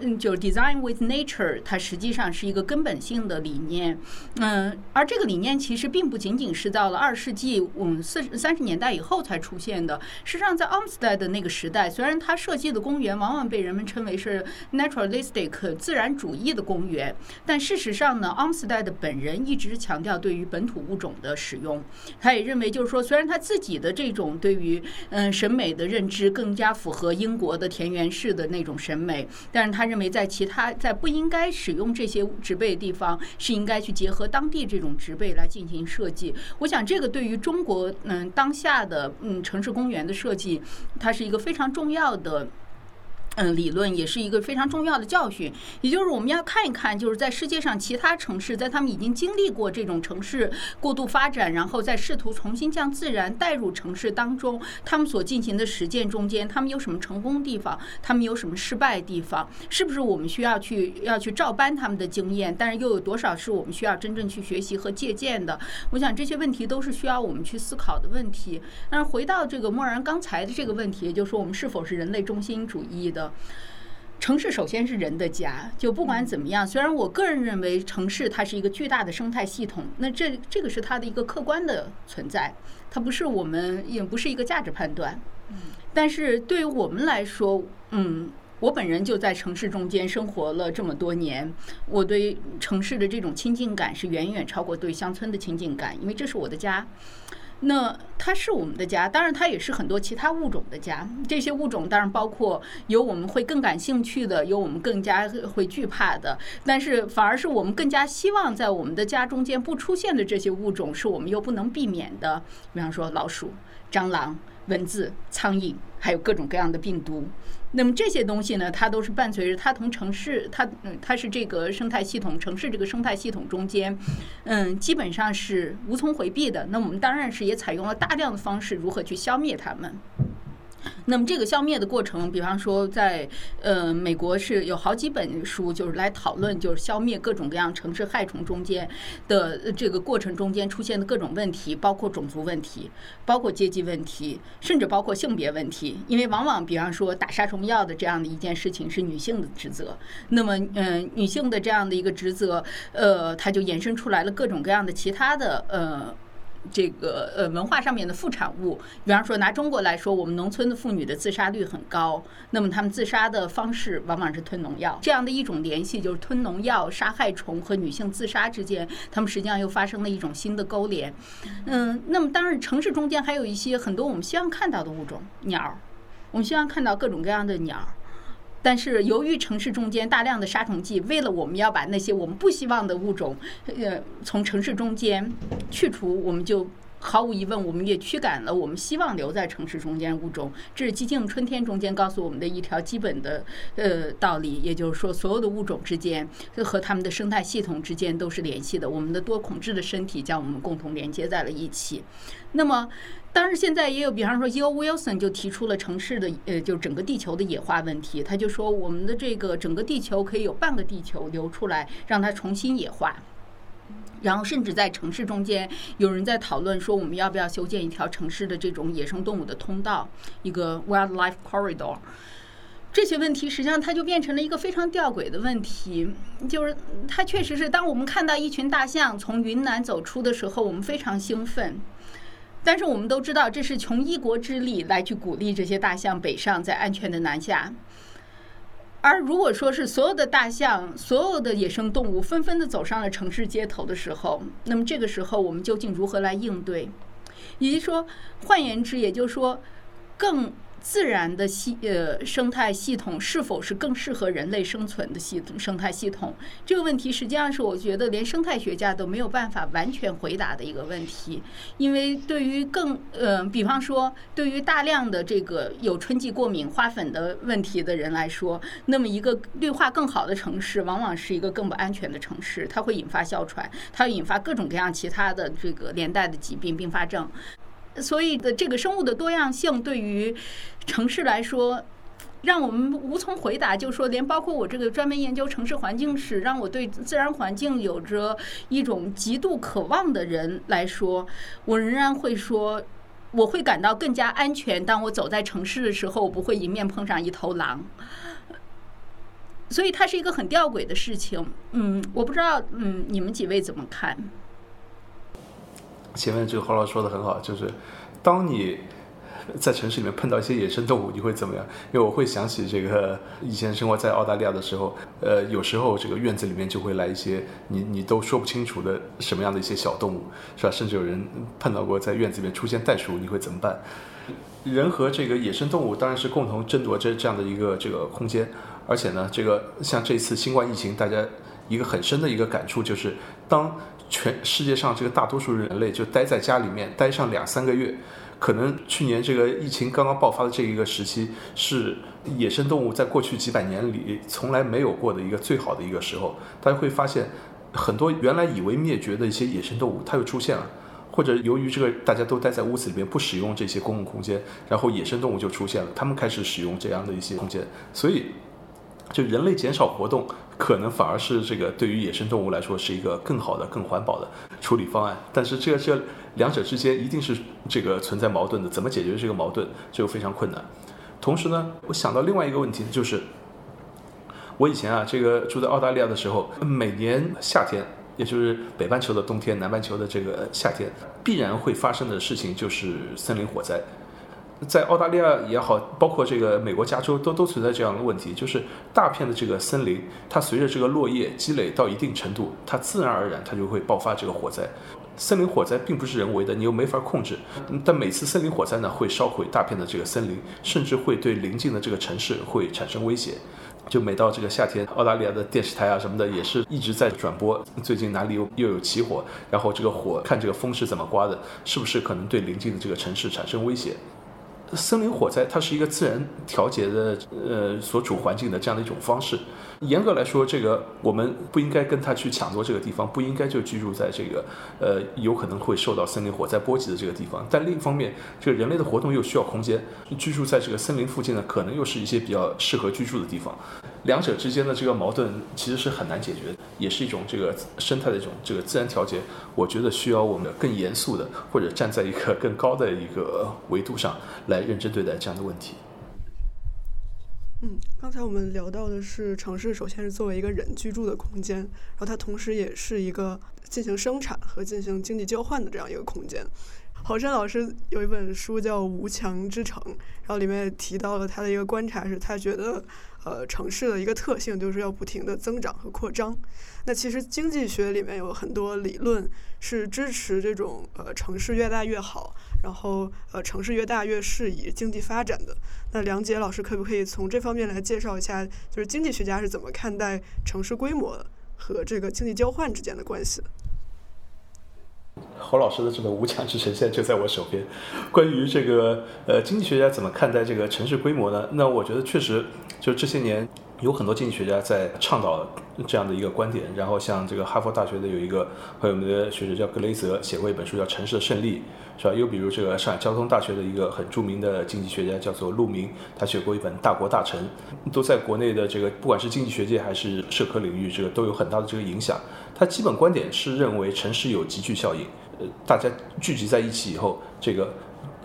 嗯，就是 design with nature，它实际上是一个根本性的理念。嗯，而这个理念其实并不仅仅是到了二世纪，嗯，四三十年代以后才出现的。实际上，在 Olmsted 的那个时代，虽然他设计的公园往往被人们称为是 naturalistic 自然主义的公园，但事实上呢，Olmsted 本人一直强调对于本土物种的使用。他也认为，就是说，虽然他自己的这种对于嗯审美的认知更加符合英国的田园式的那种审美，但是他。认为在其他在不应该使用这些植被的地方，是应该去结合当地这种植被来进行设计。我想这个对于中国嗯当下的嗯城市公园的设计，它是一个非常重要的。嗯，理论也是一个非常重要的教训，也就是我们要看一看，就是在世界上其他城市，在他们已经经历过这种城市过度发展，然后再试图重新将自然带入城市当中，他们所进行的实践中间，他们有什么成功地方，他们有什么失败地方，是不是我们需要去要去照搬他们的经验，但是又有多少是我们需要真正去学习和借鉴的？我想这些问题都是需要我们去思考的问题。但是回到这个默然刚才的这个问题，也就是说我们是否是人类中心主义的？城市首先是人的家，就不管怎么样，虽然我个人认为城市它是一个巨大的生态系统，那这这个是它的一个客观的存在，它不是我们也不是一个价值判断。但是对于我们来说，嗯，我本人就在城市中间生活了这么多年，我对城市的这种亲近感是远远超过对乡村的亲近感，因为这是我的家。那它是我们的家，当然它也是很多其他物种的家。这些物种当然包括有我们会更感兴趣的，有我们更加会惧怕的，但是反而是我们更加希望在我们的家中间不出现的这些物种，是我们又不能避免的。比方说老鼠、蟑螂。蚊子、苍蝇，还有各种各样的病毒。那么这些东西呢，它都是伴随着它同城市，它嗯，它是这个生态系统，城市这个生态系统中间，嗯，基本上是无从回避的。那我们当然是也采用了大量的方式，如何去消灭它们。那么这个消灭的过程，比方说在呃美国是有好几本书，就是来讨论就是消灭各种各样城市害虫中间的这个过程中间出现的各种问题，包括种族问题，包括阶级问题，甚至包括性别问题。因为往往比方说打杀虫药的这样的一件事情是女性的职责，那么嗯女性的这样的一个职责，呃，它就延伸出来了各种各样的其他的呃。这个呃文化上面的副产物，比方说拿中国来说，我们农村的妇女的自杀率很高，那么她们自杀的方式往往是吞农药，这样的一种联系就是吞农药、杀害虫和女性自杀之间，他们实际上又发生了一种新的勾连。嗯，那么当然城市中间还有一些很多我们希望看到的物种，鸟，我们希望看到各种各样的鸟。但是由于城市中间大量的杀虫剂，为了我们要把那些我们不希望的物种，呃，从城市中间去除，我们就毫无疑问，我们也驱赶了我们希望留在城市中间物种。这是《寂静春天》中间告诉我们的一条基本的呃道理，也就是说，所有的物种之间和它们的生态系统之间都是联系的。我们的多孔质的身体将我们共同连接在了一起。那么。当然，现在也有，比方说，E.O. Wilson 就提出了城市的，呃，就整个地球的野化问题。他就说，我们的这个整个地球可以有半个地球留出来，让它重新野化。然后，甚至在城市中间，有人在讨论说，我们要不要修建一条城市的这种野生动物的通道，一个 Wildlife Corridor。这些问题实际上它就变成了一个非常吊诡的问题，就是它确实是，当我们看到一群大象从云南走出的时候，我们非常兴奋。但是我们都知道，这是穷一国之力来去鼓励这些大象北上，在安全的南下。而如果说是所有的大象、所有的野生动物纷纷的走上了城市街头的时候，那么这个时候我们究竟如何来应对？以及说，换言之，也就是说，更。自然的系呃生态系统是否是更适合人类生存的系统生态系统？这个问题实际上是我觉得连生态学家都没有办法完全回答的一个问题。因为对于更呃，比方说对于大量的这个有春季过敏花粉的问题的人来说，那么一个绿化更好的城市，往往是一个更不安全的城市。它会引发哮喘，它会引发各种各样其他的这个连带的疾病并发症。所以的这个生物的多样性对于城市来说，让我们无从回答。就说，连包括我这个专门研究城市环境史，让我对自然环境有着一种极度渴望的人来说，我仍然会说，我会感到更加安全。当我走在城市的时候，我不会迎面碰上一头狼。所以，它是一个很吊诡的事情。嗯，我不知道，嗯，你们几位怎么看？前面这个花老师说的很好，就是当你在城市里面碰到一些野生动物，你会怎么样？因为我会想起这个以前生活在澳大利亚的时候，呃，有时候这个院子里面就会来一些你你都说不清楚的什么样的一些小动物，是吧？甚至有人碰到过在院子里面出现袋鼠，你会怎么办？人和这个野生动物当然是共同争夺这这样的一个这个空间，而且呢，这个像这次新冠疫情，大家一个很深的一个感触就是当。全世界上这个大多数人类就待在家里面待上两三个月，可能去年这个疫情刚刚爆发的这一个时期，是野生动物在过去几百年里从来没有过的一个最好的一个时候。大家会发现，很多原来以为灭绝的一些野生动物，它又出现了，或者由于这个大家都待在屋子里面不使用这些公共空间，然后野生动物就出现了，他们开始使用这样的一些空间，所以就人类减少活动。可能反而是这个对于野生动物来说是一个更好的、更环保的处理方案，但是这这两者之间一定是这个存在矛盾的，怎么解决这个矛盾就非常困难。同时呢，我想到另外一个问题，就是我以前啊，这个住在澳大利亚的时候，每年夏天，也就是北半球的冬天、南半球的这个夏天，必然会发生的事情就是森林火灾。在澳大利亚也好，包括这个美国加州都都存在这样的问题，就是大片的这个森林，它随着这个落叶积累到一定程度，它自然而然它就会爆发这个火灾。森林火灾并不是人为的，你又没法控制。但每次森林火灾呢，会烧毁大片的这个森林，甚至会对邻近的这个城市会产生威胁。就每到这个夏天，澳大利亚的电视台啊什么的也是一直在转播，最近哪里又又有起火，然后这个火看这个风是怎么刮的，是不是可能对邻近的这个城市产生威胁？森林火灾它是一个自然调节的呃所处环境的这样的一种方式。严格来说，这个我们不应该跟他去抢夺这个地方，不应该就居住在这个呃有可能会受到森林火灾波及的这个地方。但另一方面，这个人类的活动又需要空间，居住在这个森林附近呢，可能又是一些比较适合居住的地方。两者之间的这个矛盾其实是很难解决，也是一种这个生态的一种这个自然调节。我觉得需要我们更严肃的，或者站在一个更高的一个维度上来认真对待这样的问题。嗯，刚才我们聊到的是城市，首先是作为一个人居住的空间，然后它同时也是一个进行生产和进行经济交换的这样一个空间。郝山老师有一本书叫《无墙之城》，然后里面也提到了他的一个观察，是他觉得。呃，城市的一个特性就是要不停的增长和扩张。那其实经济学里面有很多理论是支持这种呃城市越大越好，然后呃城市越大越适宜经济发展的。那梁杰老师可不可以从这方面来介绍一下，就是经济学家是怎么看待城市规模和这个经济交换之间的关系？侯老师的这个无墙之城现就在我手边。关于这个呃经济学家怎么看待这个城市规模呢？那我觉得确实。就这些年，有很多经济学家在倡导这样的一个观点。然后像这个哈佛大学的有一个很有名的学者叫格雷泽，写过一本书叫《城市的胜利》，是吧？又比如这个上海交通大学的一个很著名的经济学家叫做陆明，他写过一本《大国大城》，都在国内的这个不管是经济学界还是社科领域，这个都有很大的这个影响。他基本观点是认为城市有集聚效应，呃，大家聚集在一起以后，这个。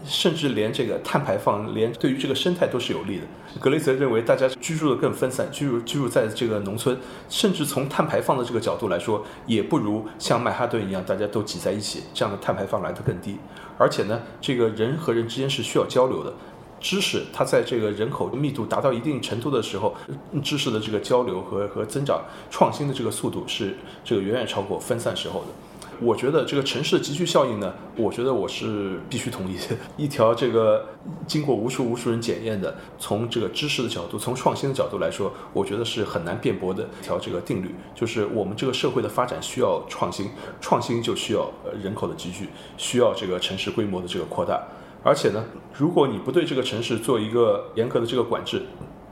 甚至连这个碳排放，连对于这个生态都是有利的。格雷泽认为，大家居住的更分散，居住居住在这个农村，甚至从碳排放的这个角度来说，也不如像曼哈顿一样，大家都挤在一起，这样的碳排放来的更低。而且呢，这个人和人之间是需要交流的，知识它在这个人口密度达到一定程度的时候，知识的这个交流和和增长创新的这个速度是这个远远超过分散时候的。我觉得这个城市的集聚效应呢，我觉得我是必须同意的。一条这个经过无数无数人检验的，从这个知识的角度，从创新的角度来说，我觉得是很难辩驳的一条这个定律，就是我们这个社会的发展需要创新，创新就需要人口的集聚，需要这个城市规模的这个扩大。而且呢，如果你不对这个城市做一个严格的这个管制，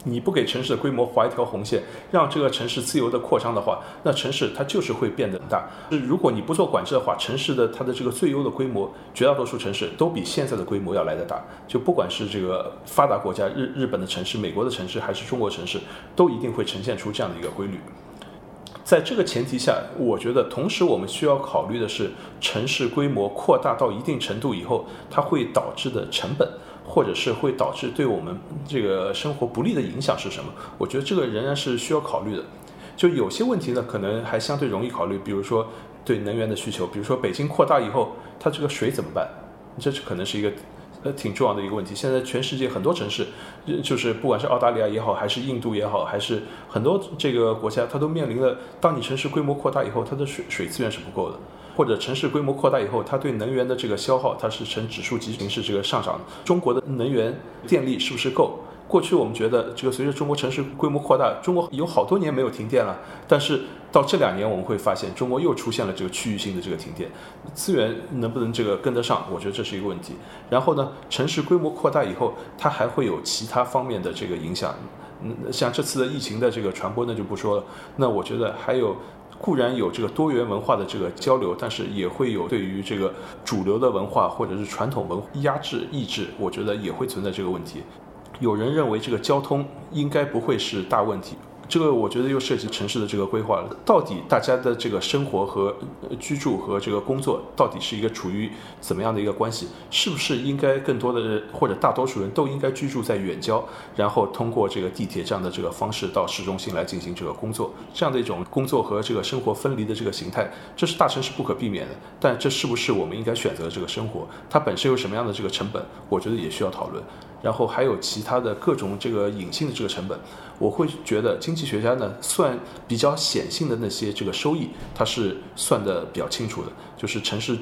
你不给城市的规模划一条红线，让这个城市自由的扩张的话，那城市它就是会变得很大。如果你不做管制的话，城市的它的这个最优的规模，绝大多数城市都比现在的规模要来得大。就不管是这个发达国家日日本的城市、美国的城市，还是中国城市，都一定会呈现出这样的一个规律。在这个前提下，我觉得同时我们需要考虑的是，城市规模扩大到一定程度以后，它会导致的成本。或者是会导致对我们这个生活不利的影响是什么？我觉得这个仍然是需要考虑的。就有些问题呢，可能还相对容易考虑，比如说对能源的需求，比如说北京扩大以后，它这个水怎么办？这是可能是一个呃挺重要的一个问题。现在全世界很多城市，就是不管是澳大利亚也好，还是印度也好，还是很多这个国家，它都面临了，当你城市规模扩大以后，它的水水资源是不够的。或者城市规模扩大以后，它对能源的这个消耗，它是呈指数级形式这个上涨。中国的能源电力是不是够？过去我们觉得这个随着中国城市规模扩大，中国有好多年没有停电了。但是到这两年，我们会发现中国又出现了这个区域性的这个停电，资源能不能这个跟得上？我觉得这是一个问题。然后呢，城市规模扩大以后，它还会有其他方面的这个影响。嗯，像这次的疫情的这个传播，那就不说了。那我觉得还有。固然有这个多元文化的这个交流，但是也会有对于这个主流的文化或者是传统文化压制、抑制，我觉得也会存在这个问题。有人认为这个交通应该不会是大问题，这个我觉得又涉及城市的这个规划了。到底大家的这个生活和居住和这个工作，到底是一个处于怎么样的一个关系？是不是应该更多的人或者大多数人都应该居住在远郊，然后通过这个地铁这样的这个方式到市中心来进行这个工作？这样的一种工作和这个生活分离的这个形态，这是大城市不可避免的。但这是不是我们应该选择这个生活？它本身有什么样的这个成本？我觉得也需要讨论。然后还有其他的各种这个隐性的这个成本，我会觉得经济学家呢算比较显性的那些这个收益，它是算的比较清楚的，就是城市。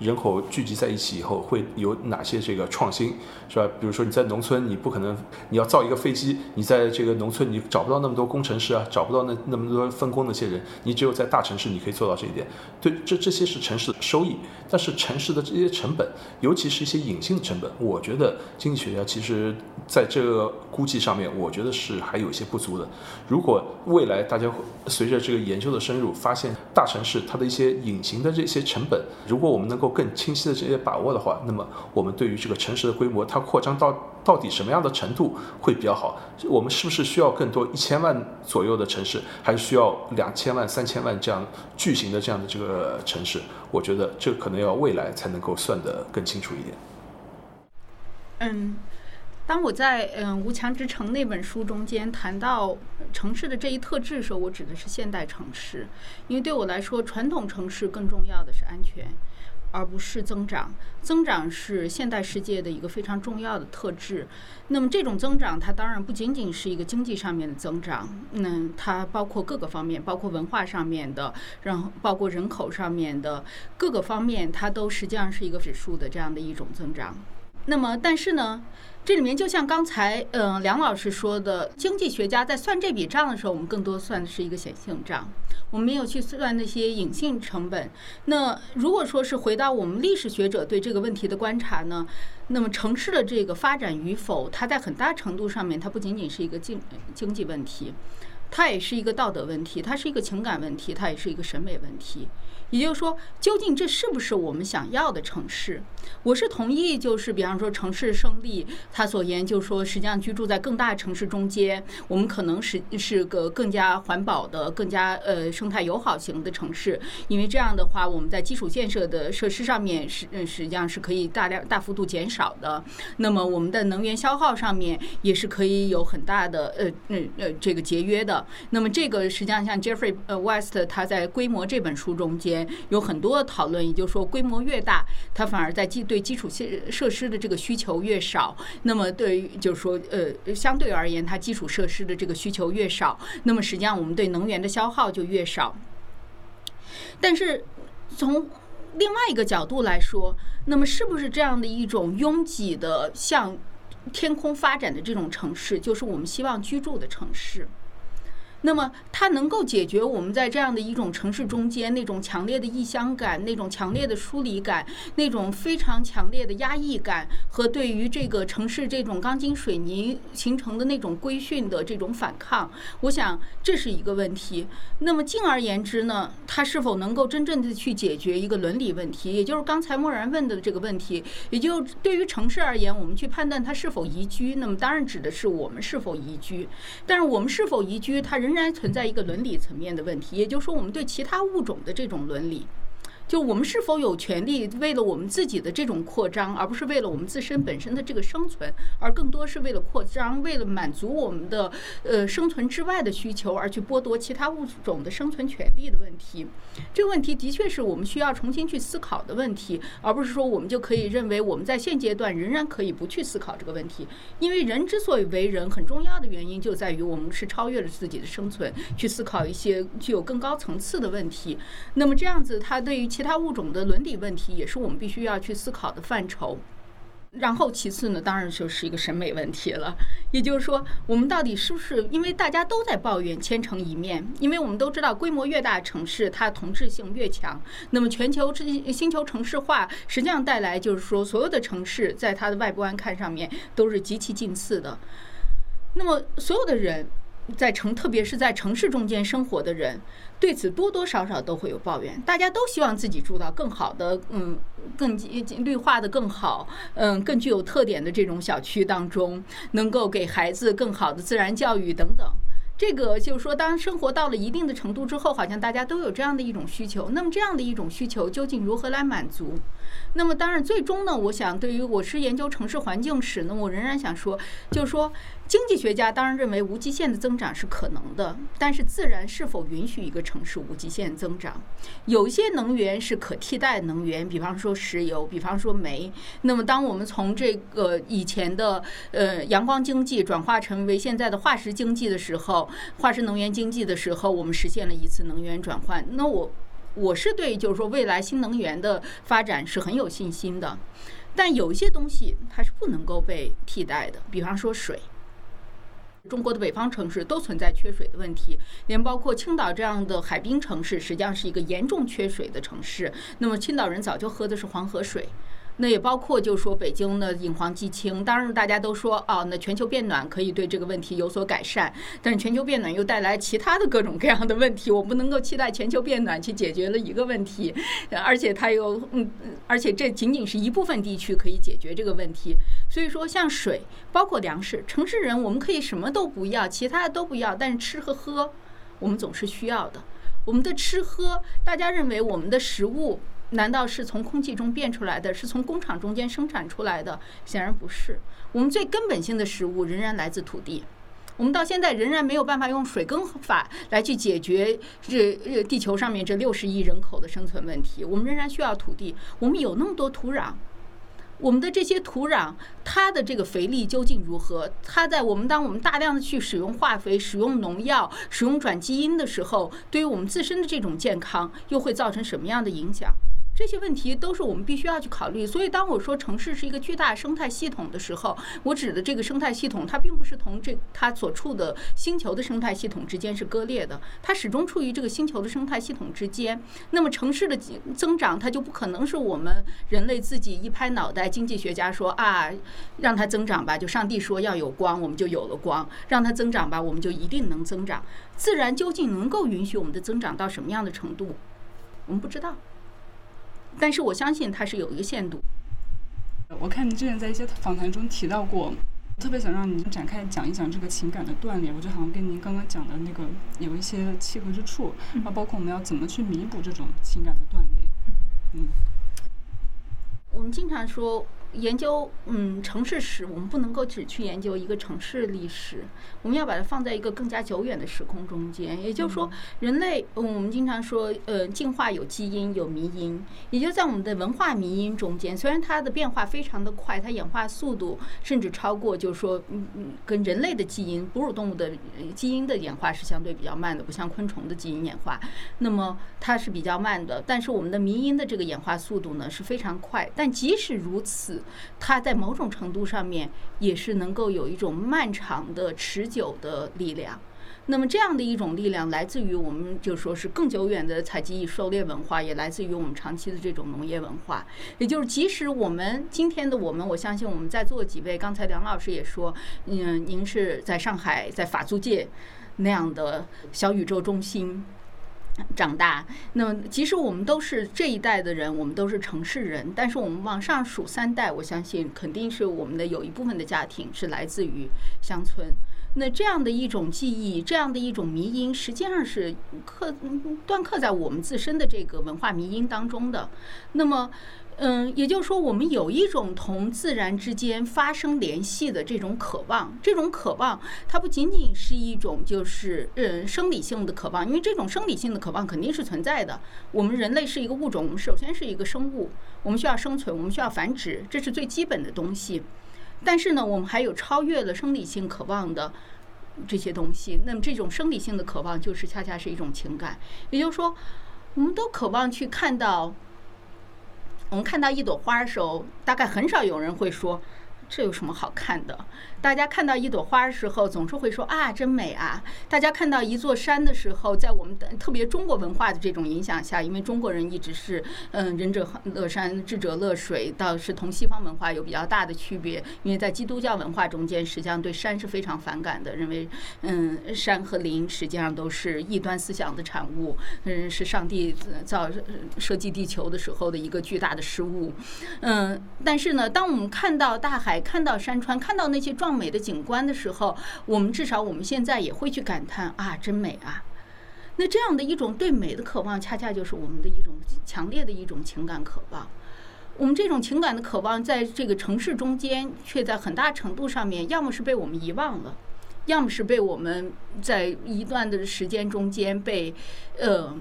人口聚集在一起以后会有哪些这个创新，是吧？比如说你在农村，你不可能你要造一个飞机，你在这个农村你找不到那么多工程师啊，找不到那那么多分工那些人，你只有在大城市你可以做到这一点。对，这这些是城市的收益，但是城市的这些成本，尤其是一些隐性的成本，我觉得经济学家其实在这个估计上面，我觉得是还有一些不足的。如果未来大家随着这个研究的深入，发现大城市它的一些隐形的这些成本，如果我们能够更清晰的这些把握的话，那么我们对于这个城市的规模，它扩张到到底什么样的程度会比较好？我们是不是需要更多一千万左右的城市，还是需要两千万、三千万这样巨型的这样的这个城市？我觉得这可能要未来才能够算得更清楚一点。嗯。当我在嗯《无墙之城》那本书中间谈到城市的这一特质的时候，我指的是现代城市，因为对我来说，传统城市更重要的是安全，而不是增长。增长是现代世界的一个非常重要的特质。那么这种增长，它当然不仅仅是一个经济上面的增长，那，它包括各个方面，包括文化上面的，然后包括人口上面的各个方面，它都实际上是一个指数的这样的一种增长。那么，但是呢？这里面就像刚才嗯梁老师说的，经济学家在算这笔账的时候，我们更多算的是一个显性账，我们没有去算那些隐性成本。那如果说是回到我们历史学者对这个问题的观察呢，那么城市的这个发展与否，它在很大程度上面，它不仅仅是一个经经济问题，它也是一个道德问题，它是一个情感问题，它也是一个审美问题。也就是说，究竟这是不是我们想要的城市？我是同意，就是比方说城市胜利，他所言就说，实际上居住在更大城市中间，我们可能是是个更加环保的、更加呃生态友好型的城市，因为这样的话，我们在基础建设的设施上面是实际上是可以大量大幅度减少的。那么我们的能源消耗上面也是可以有很大的呃呃呃这个节约的。那么这个实际上像 Jeffrey 呃 West 他在《规模》这本书中间。有很多讨论，也就是说，规模越大，它反而在对基础设设施的这个需求越少。那么，对于就是说，呃，相对而言，它基础设施的这个需求越少，那么实际上我们对能源的消耗就越少。但是从另外一个角度来说，那么是不是这样的一种拥挤的向天空发展的这种城市，就是我们希望居住的城市？那么，它能够解决我们在这样的一种城市中间那种强烈的异乡感、那种强烈的疏离感、那种非常强烈的压抑感和对于这个城市这种钢筋水泥形成的那种规训的这种反抗。我想这是一个问题。那么，进而言之呢，它是否能够真正的去解决一个伦理问题，也就是刚才默然问的这个问题？也就对于城市而言，我们去判断它是否宜居，那么当然指的是我们是否宜居。但是我们是否宜居，它仍仍然存在一个伦理层面的问题，也就是说，我们对其他物种的这种伦理。就我们是否有权利为了我们自己的这种扩张，而不是为了我们自身本身的这个生存，而更多是为了扩张，为了满足我们的呃生存之外的需求而去剥夺其他物种的生存权利的问题？这个问题的确是我们需要重新去思考的问题，而不是说我们就可以认为我们在现阶段仍然可以不去思考这个问题。因为人之所以为人，很重要的原因就在于我们是超越了自己的生存，去思考一些具有更高层次的问题。那么这样子，它对于其他物种的伦理问题也是我们必须要去思考的范畴。然后，其次呢，当然就是一个审美问题了。也就是说，我们到底是不是因为大家都在抱怨千城一面？因为我们都知道，规模越大城市，它同质性越强。那么，全球之星球城市化实际上带来就是说，所有的城市在它的外观看上面都是极其近似的。那么，所有的人。在城，特别是在城市中间生活的人，对此多多少少都会有抱怨。大家都希望自己住到更好的，嗯，更绿化的更好，嗯，更具有特点的这种小区当中，能够给孩子更好的自然教育等等。这个就是说，当生活到了一定的程度之后，好像大家都有这样的一种需求。那么这样的一种需求究竟如何来满足？那么当然，最终呢，我想对于我是研究城市环境史呢，我仍然想说，就是说，经济学家当然认为无极限的增长是可能的，但是自然是否允许一个城市无极限增长？有一些能源是可替代能源，比方说石油，比方说煤。那么当我们从这个以前的呃阳光经济转化成为现在的化石经济的时候，化石能源经济的时候，我们实现了一次能源转换。那我。我是对，就是说未来新能源的发展是很有信心的，但有一些东西它是不能够被替代的，比方说水。中国的北方城市都存在缺水的问题，连包括青岛这样的海滨城市，实际上是一个严重缺水的城市。那么青岛人早就喝的是黄河水。那也包括，就是说北京的引黄济青。当然，大家都说哦，那全球变暖可以对这个问题有所改善，但是全球变暖又带来其他的各种各样的问题。我不能够期待全球变暖去解决了一个问题，而且它又嗯，而且这仅仅是一部分地区可以解决这个问题。所以说，像水，包括粮食，城市人我们可以什么都不要，其他的都不要，但是吃和喝，我们总是需要的。我们的吃喝，大家认为我们的食物。难道是从空气中变出来的？是从工厂中间生产出来的？显然不是。我们最根本性的食物仍然来自土地。我们到现在仍然没有办法用水耕法来去解决这地球上面这六十亿人口的生存问题。我们仍然需要土地。我们有那么多土壤，我们的这些土壤，它的这个肥力究竟如何？它在我们当我们大量的去使用化肥、使用农药、使用转基因的时候，对于我们自身的这种健康又会造成什么样的影响？这些问题都是我们必须要去考虑。所以，当我说城市是一个巨大生态系统的时候，我指的这个生态系统，它并不是同这它所处的星球的生态系统之间是割裂的，它始终处于这个星球的生态系统之间。那么，城市的增长，它就不可能是我们人类自己一拍脑袋，经济学家说啊，让它增长吧，就上帝说要有光，我们就有了光；让它增长吧，我们就一定能增长。自然究竟能够允许我们的增长到什么样的程度，我们不知道。但是我相信它是有一个限度。我看您之前在一些访谈中提到过，特别想让您展开讲一讲这个情感的断裂。我觉得好像跟您刚刚讲的那个有一些契合之处，啊，包括我们要怎么去弥补这种情感的断裂。嗯，我们经常说。研究嗯城市史，我们不能够只去研究一个城市历史，我们要把它放在一个更加久远的时空中间。也就是说，人类嗯我们经常说，呃，进化有基因有迷因，也就在我们的文化迷因中间。虽然它的变化非常的快，它演化速度甚至超过，就是说，嗯嗯，跟人类的基因哺乳动物的基因的演化是相对比较慢的，不像昆虫的基因演化，那么它是比较慢的。但是我们的迷因的这个演化速度呢是非常快。但即使如此，它在某种程度上面也是能够有一种漫长的、持久的力量。那么这样的一种力量来自于我们就说是更久远的采集与狩猎文化，也来自于我们长期的这种农业文化。也就是，即使我们今天的我们，我相信我们在座几位，刚才梁老师也说，嗯，您是在上海在法租界那样的小宇宙中心。长大，那么即使我们都是这一代的人，我们都是城市人，但是我们往上数三代，我相信肯定是我们的有一部分的家庭是来自于乡村。那这样的一种记忆，这样的一种迷因，实际上是刻断刻在我们自身的这个文化迷因当中的。那么。嗯，也就是说，我们有一种同自然之间发生联系的这种渴望。这种渴望，它不仅仅是一种就是嗯生理性的渴望，因为这种生理性的渴望肯定是存在的。我们人类是一个物种，我们首先是一个生物，我们需要生存，我们需要繁殖，这是最基本的东西。但是呢，我们还有超越了生理性渴望的这些东西。那么，这种生理性的渴望，就是恰恰是一种情感。也就是说，我们都渴望去看到。我们看到一朵花的时候，大概很少有人会说。这有什么好看的？大家看到一朵花的时候，总是会说啊，真美啊！大家看到一座山的时候，在我们的特别中国文化的这种影响下，因为中国人一直是嗯仁者乐山，智者乐水，倒是同西方文化有比较大的区别。因为在基督教文化中间，实际上对山是非常反感的，认为嗯山和林实际上都是异端思想的产物，嗯是上帝造设计地球的时候的一个巨大的失误。嗯，但是呢，当我们看到大海。海，看到山川，看到那些壮美的景观的时候，我们至少我们现在也会去感叹啊，真美啊。那这样的一种对美的渴望，恰恰就是我们的一种强烈的一种情感渴望。我们这种情感的渴望，在这个城市中间，却在很大程度上面，要么是被我们遗忘了，要么是被我们在一段的时间中间被，呃。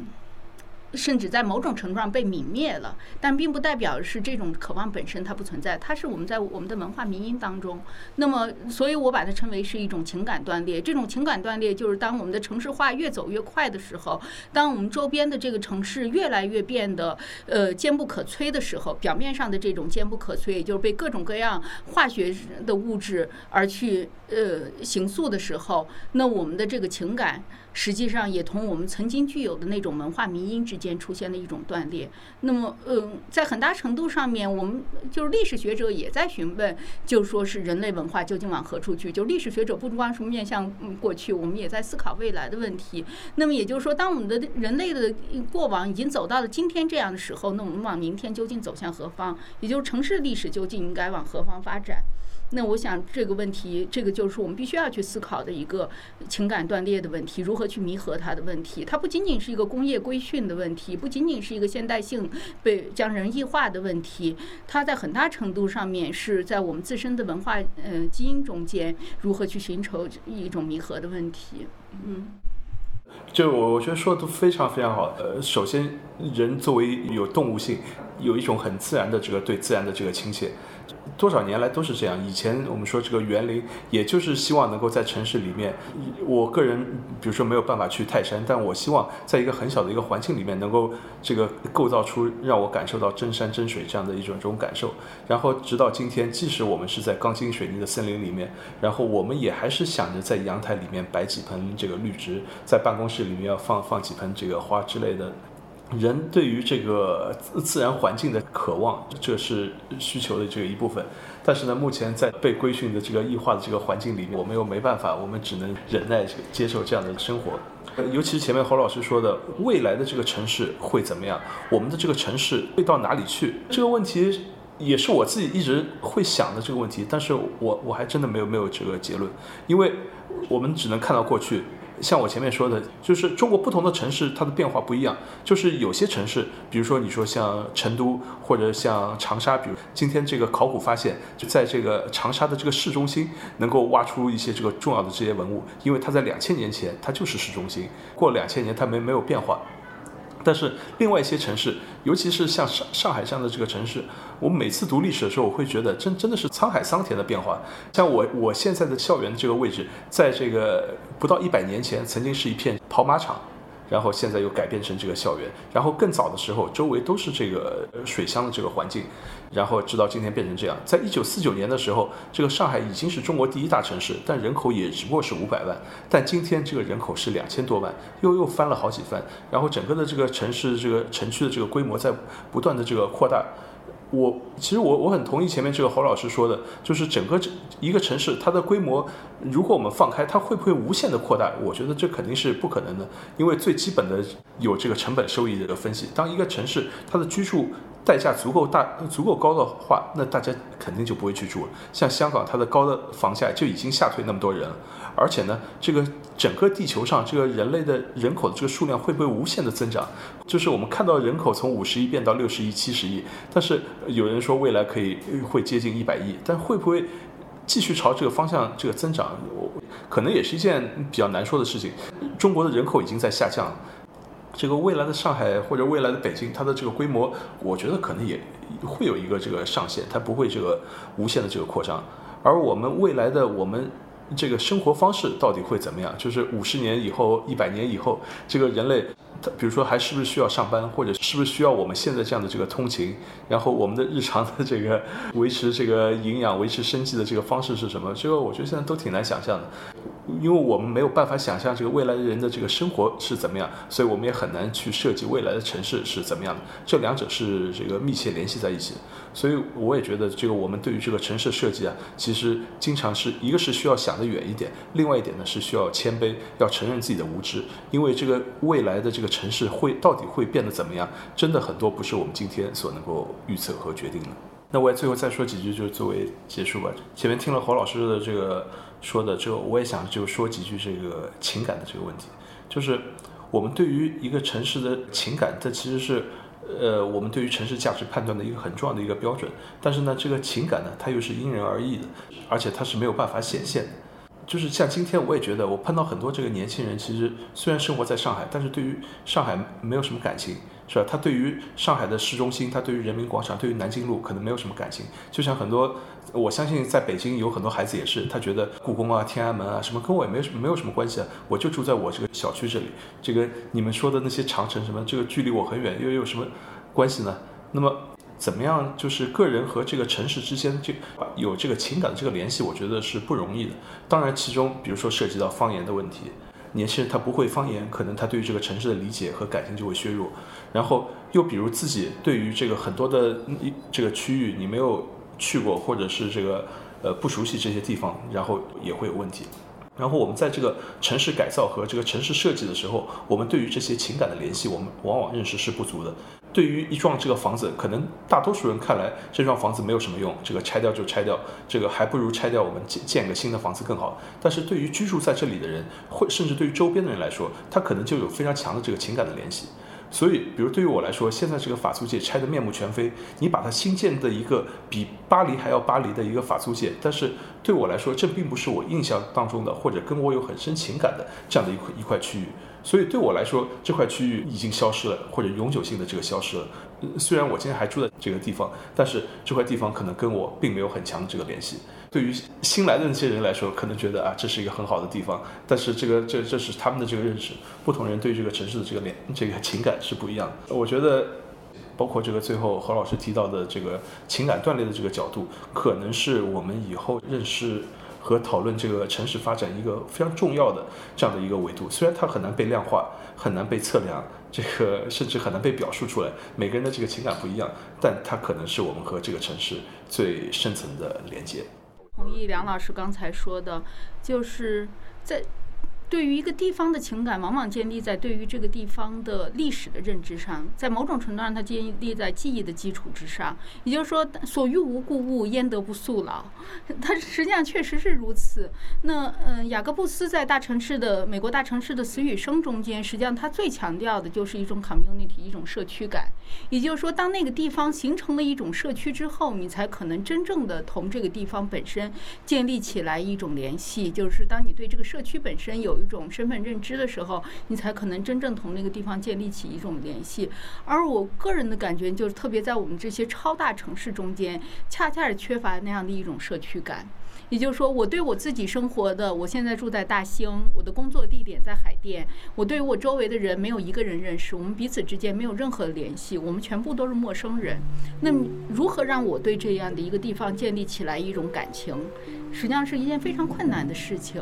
甚至在某种程度上被泯灭了，但并不代表是这种渴望本身它不存在，它是我们在我们的文化民音当中。那么，所以我把它称为是一种情感断裂。这种情感断裂就是当我们的城市化越走越快的时候，当我们周边的这个城市越来越变得呃坚不可摧的时候，表面上的这种坚不可摧，也就是被各种各样化学的物质而去呃形塑的时候，那我们的这个情感。实际上也同我们曾经具有的那种文化民因之间出现了一种断裂。那么，嗯，在很大程度上面，我们就是历史学者也在询问，就说是人类文化究竟往何处去？就历史学者不光是面向过去，我们也在思考未来的问题。那么也就是说，当我们的人类的过往已经走到了今天这样的时候，那我们往明天究竟走向何方？也就是城市历史究竟应该往何方发展？那我想这个问题，这个就是我们必须要去思考的一个情感断裂的问题，如何去弥合它的问题。它不仅仅是一个工业规训的问题，不仅仅是一个现代性被将人异化的问题，它在很大程度上面是在我们自身的文化呃基因中间如何去寻求一种弥合的问题。嗯，就我我觉得说的都非常非常好。呃，首先人作为有动物性，有一种很自然的这个对自然的这个亲切。多少年来都是这样。以前我们说这个园林，也就是希望能够在城市里面。我个人，比如说没有办法去泰山，但我希望在一个很小的一个环境里面，能够这个构造出让我感受到真山真水这样的一种这种感受。然后直到今天，即使我们是在钢筋水泥的森林里面，然后我们也还是想着在阳台里面摆几盆这个绿植，在办公室里面要放放几盆这个花之类的。人对于这个自然环境的渴望，这是需求的这个一部分。但是呢，目前在被规训的这个异化的这个环境里面，我们又没办法，我们只能忍耐接受这样的生活。尤其是前面侯老师说的，未来的这个城市会怎么样？我们的这个城市会到哪里去？这个问题也是我自己一直会想的这个问题。但是我我还真的没有没有这个结论，因为我们只能看到过去。像我前面说的，就是中国不同的城市，它的变化不一样。就是有些城市，比如说你说像成都或者像长沙，比如今天这个考古发现，就在这个长沙的这个市中心，能够挖出一些这个重要的这些文物，因为它在两千年前它就是市中心，过两千年它没没有变化。但是另外一些城市，尤其是像上上海这样的这个城市，我每次读历史的时候，我会觉得真真的是沧海桑田的变化。像我我现在的校园这个位置，在这个不到一百年前，曾经是一片跑马场。然后现在又改变成这个校园，然后更早的时候，周围都是这个水乡的这个环境，然后直到今天变成这样。在一九四九年的时候，这个上海已经是中国第一大城市，但人口也只不过是五百万。但今天这个人口是两千多万，又又翻了好几番。然后整个的这个城市这个城区的这个规模在不断的这个扩大。我其实我我很同意前面这个侯老师说的，就是整个这一个城市它的规模，如果我们放开，它会不会无限的扩大？我觉得这肯定是不可能的，因为最基本的有这个成本收益的分析。当一个城市它的居住代价足够大、足够高的话，那大家肯定就不会去住了。像香港，它的高的房价就已经吓退那么多人了。而且呢，这个整个地球上这个人类的人口的这个数量会不会无限的增长？就是我们看到人口从五十亿变到六十亿、七十亿，但是有人说未来可以会接近一百亿，但会不会继续朝这个方向这个增长？我可能也是一件比较难说的事情。中国的人口已经在下降，这个未来的上海或者未来的北京，它的这个规模，我觉得可能也会有一个这个上限，它不会这个无限的这个扩张。而我们未来的我们。这个生活方式到底会怎么样？就是五十年以后、一百年以后，这个人类，比如说还是不是需要上班，或者是不是需要我们现在这样的这个通勤？然后我们的日常的这个维持这个营养、维持生计的这个方式是什么？这个我觉得现在都挺难想象的。因为我们没有办法想象这个未来人的这个生活是怎么样，所以我们也很难去设计未来的城市是怎么样的。这两者是这个密切联系在一起。所以我也觉得，这个我们对于这个城市设计啊，其实经常是一个是需要想得远一点，另外一点呢是需要谦卑，要承认自己的无知。因为这个未来的这个城市会到底会变得怎么样，真的很多不是我们今天所能够预测和决定的。那我也最后再说几句，就作为结束吧。前面听了侯老师的这个说的之后，我也想就说几句这个情感的这个问题，就是我们对于一个城市的情感，它其实是呃我们对于城市价值判断的一个很重要的一个标准。但是呢，这个情感呢，它又是因人而异的，而且它是没有办法显现的。就是像今天，我也觉得我碰到很多这个年轻人，其实虽然生活在上海，但是对于上海没有什么感情，是吧？他对于上海的市中心，他对于人民广场，对于南京路，可能没有什么感情。就像很多，我相信在北京有很多孩子也是，他觉得故宫啊、天安门啊什么跟我也没有没有什么关系啊，我就住在我这个小区这里。这个你们说的那些长城什么，这个距离我很远，又有什么关系呢？那么。怎么样？就是个人和这个城市之间就有这个情感的这个联系，我觉得是不容易的。当然，其中比如说涉及到方言的问题，年轻人他不会方言，可能他对于这个城市的理解和感情就会削弱。然后又比如自己对于这个很多的这个区域你没有去过，或者是这个呃不熟悉这些地方，然后也会有问题。然后我们在这个城市改造和这个城市设计的时候，我们对于这些情感的联系，我们往往认识是不足的。对于一幢这个房子，可能大多数人看来这幢房子没有什么用，这个拆掉就拆掉，这个还不如拆掉，我们建建个新的房子更好。但是对于居住在这里的人，会甚至对于周边的人来说，他可能就有非常强的这个情感的联系。所以，比如对于我来说，现在这个法租界拆得面目全非，你把它新建的一个比巴黎还要巴黎的一个法租界，但是对我来说，这并不是我印象当中的，或者跟我有很深情感的这样的一块一块区域。所以对我来说，这块区域已经消失了，或者永久性的这个消失了。虽然我今天还住在这个地方，但是这块地方可能跟我并没有很强的这个联系。对于新来的那些人来说，可能觉得啊，这是一个很好的地方，但是这个这这是他们的这个认识。不同人对这个城市的这个联这个情感是不一样的。我觉得，包括这个最后何老师提到的这个情感断裂的这个角度，可能是我们以后认识。和讨论这个城市发展一个非常重要的这样的一个维度，虽然它很难被量化，很难被测量，这个甚至很难被表述出来，每个人的这个情感不一样，但它可能是我们和这个城市最深层的连接。同意梁老师刚才说的，就是在。对于一个地方的情感，往往建立在对于这个地方的历史的认知上，在某种程度上，它建立在记忆的基础之上。也就是说，所欲无故物，焉得不速老？它实际上确实是如此。那嗯，雅各布斯在大城市的美国大城市的死与生中间，实际上他最强调的就是一种 community，一种社区感。也就是说，当那个地方形成了一种社区之后，你才可能真正的同这个地方本身建立起来一种联系。就是当你对这个社区本身有一种身份认知的时候，你才可能真正同那个地方建立起一种联系。而我个人的感觉就是，特别在我们这些超大城市中间，恰恰是缺乏那样的一种社区感。也就是说，我对我自己生活的，我现在住在大兴，我的工作地点在海淀，我对于我周围的人没有一个人认识，我们彼此之间没有任何的联系，我们全部都是陌生人。那么，如何让我对这样的一个地方建立起来一种感情，实际上是一件非常困难的事情。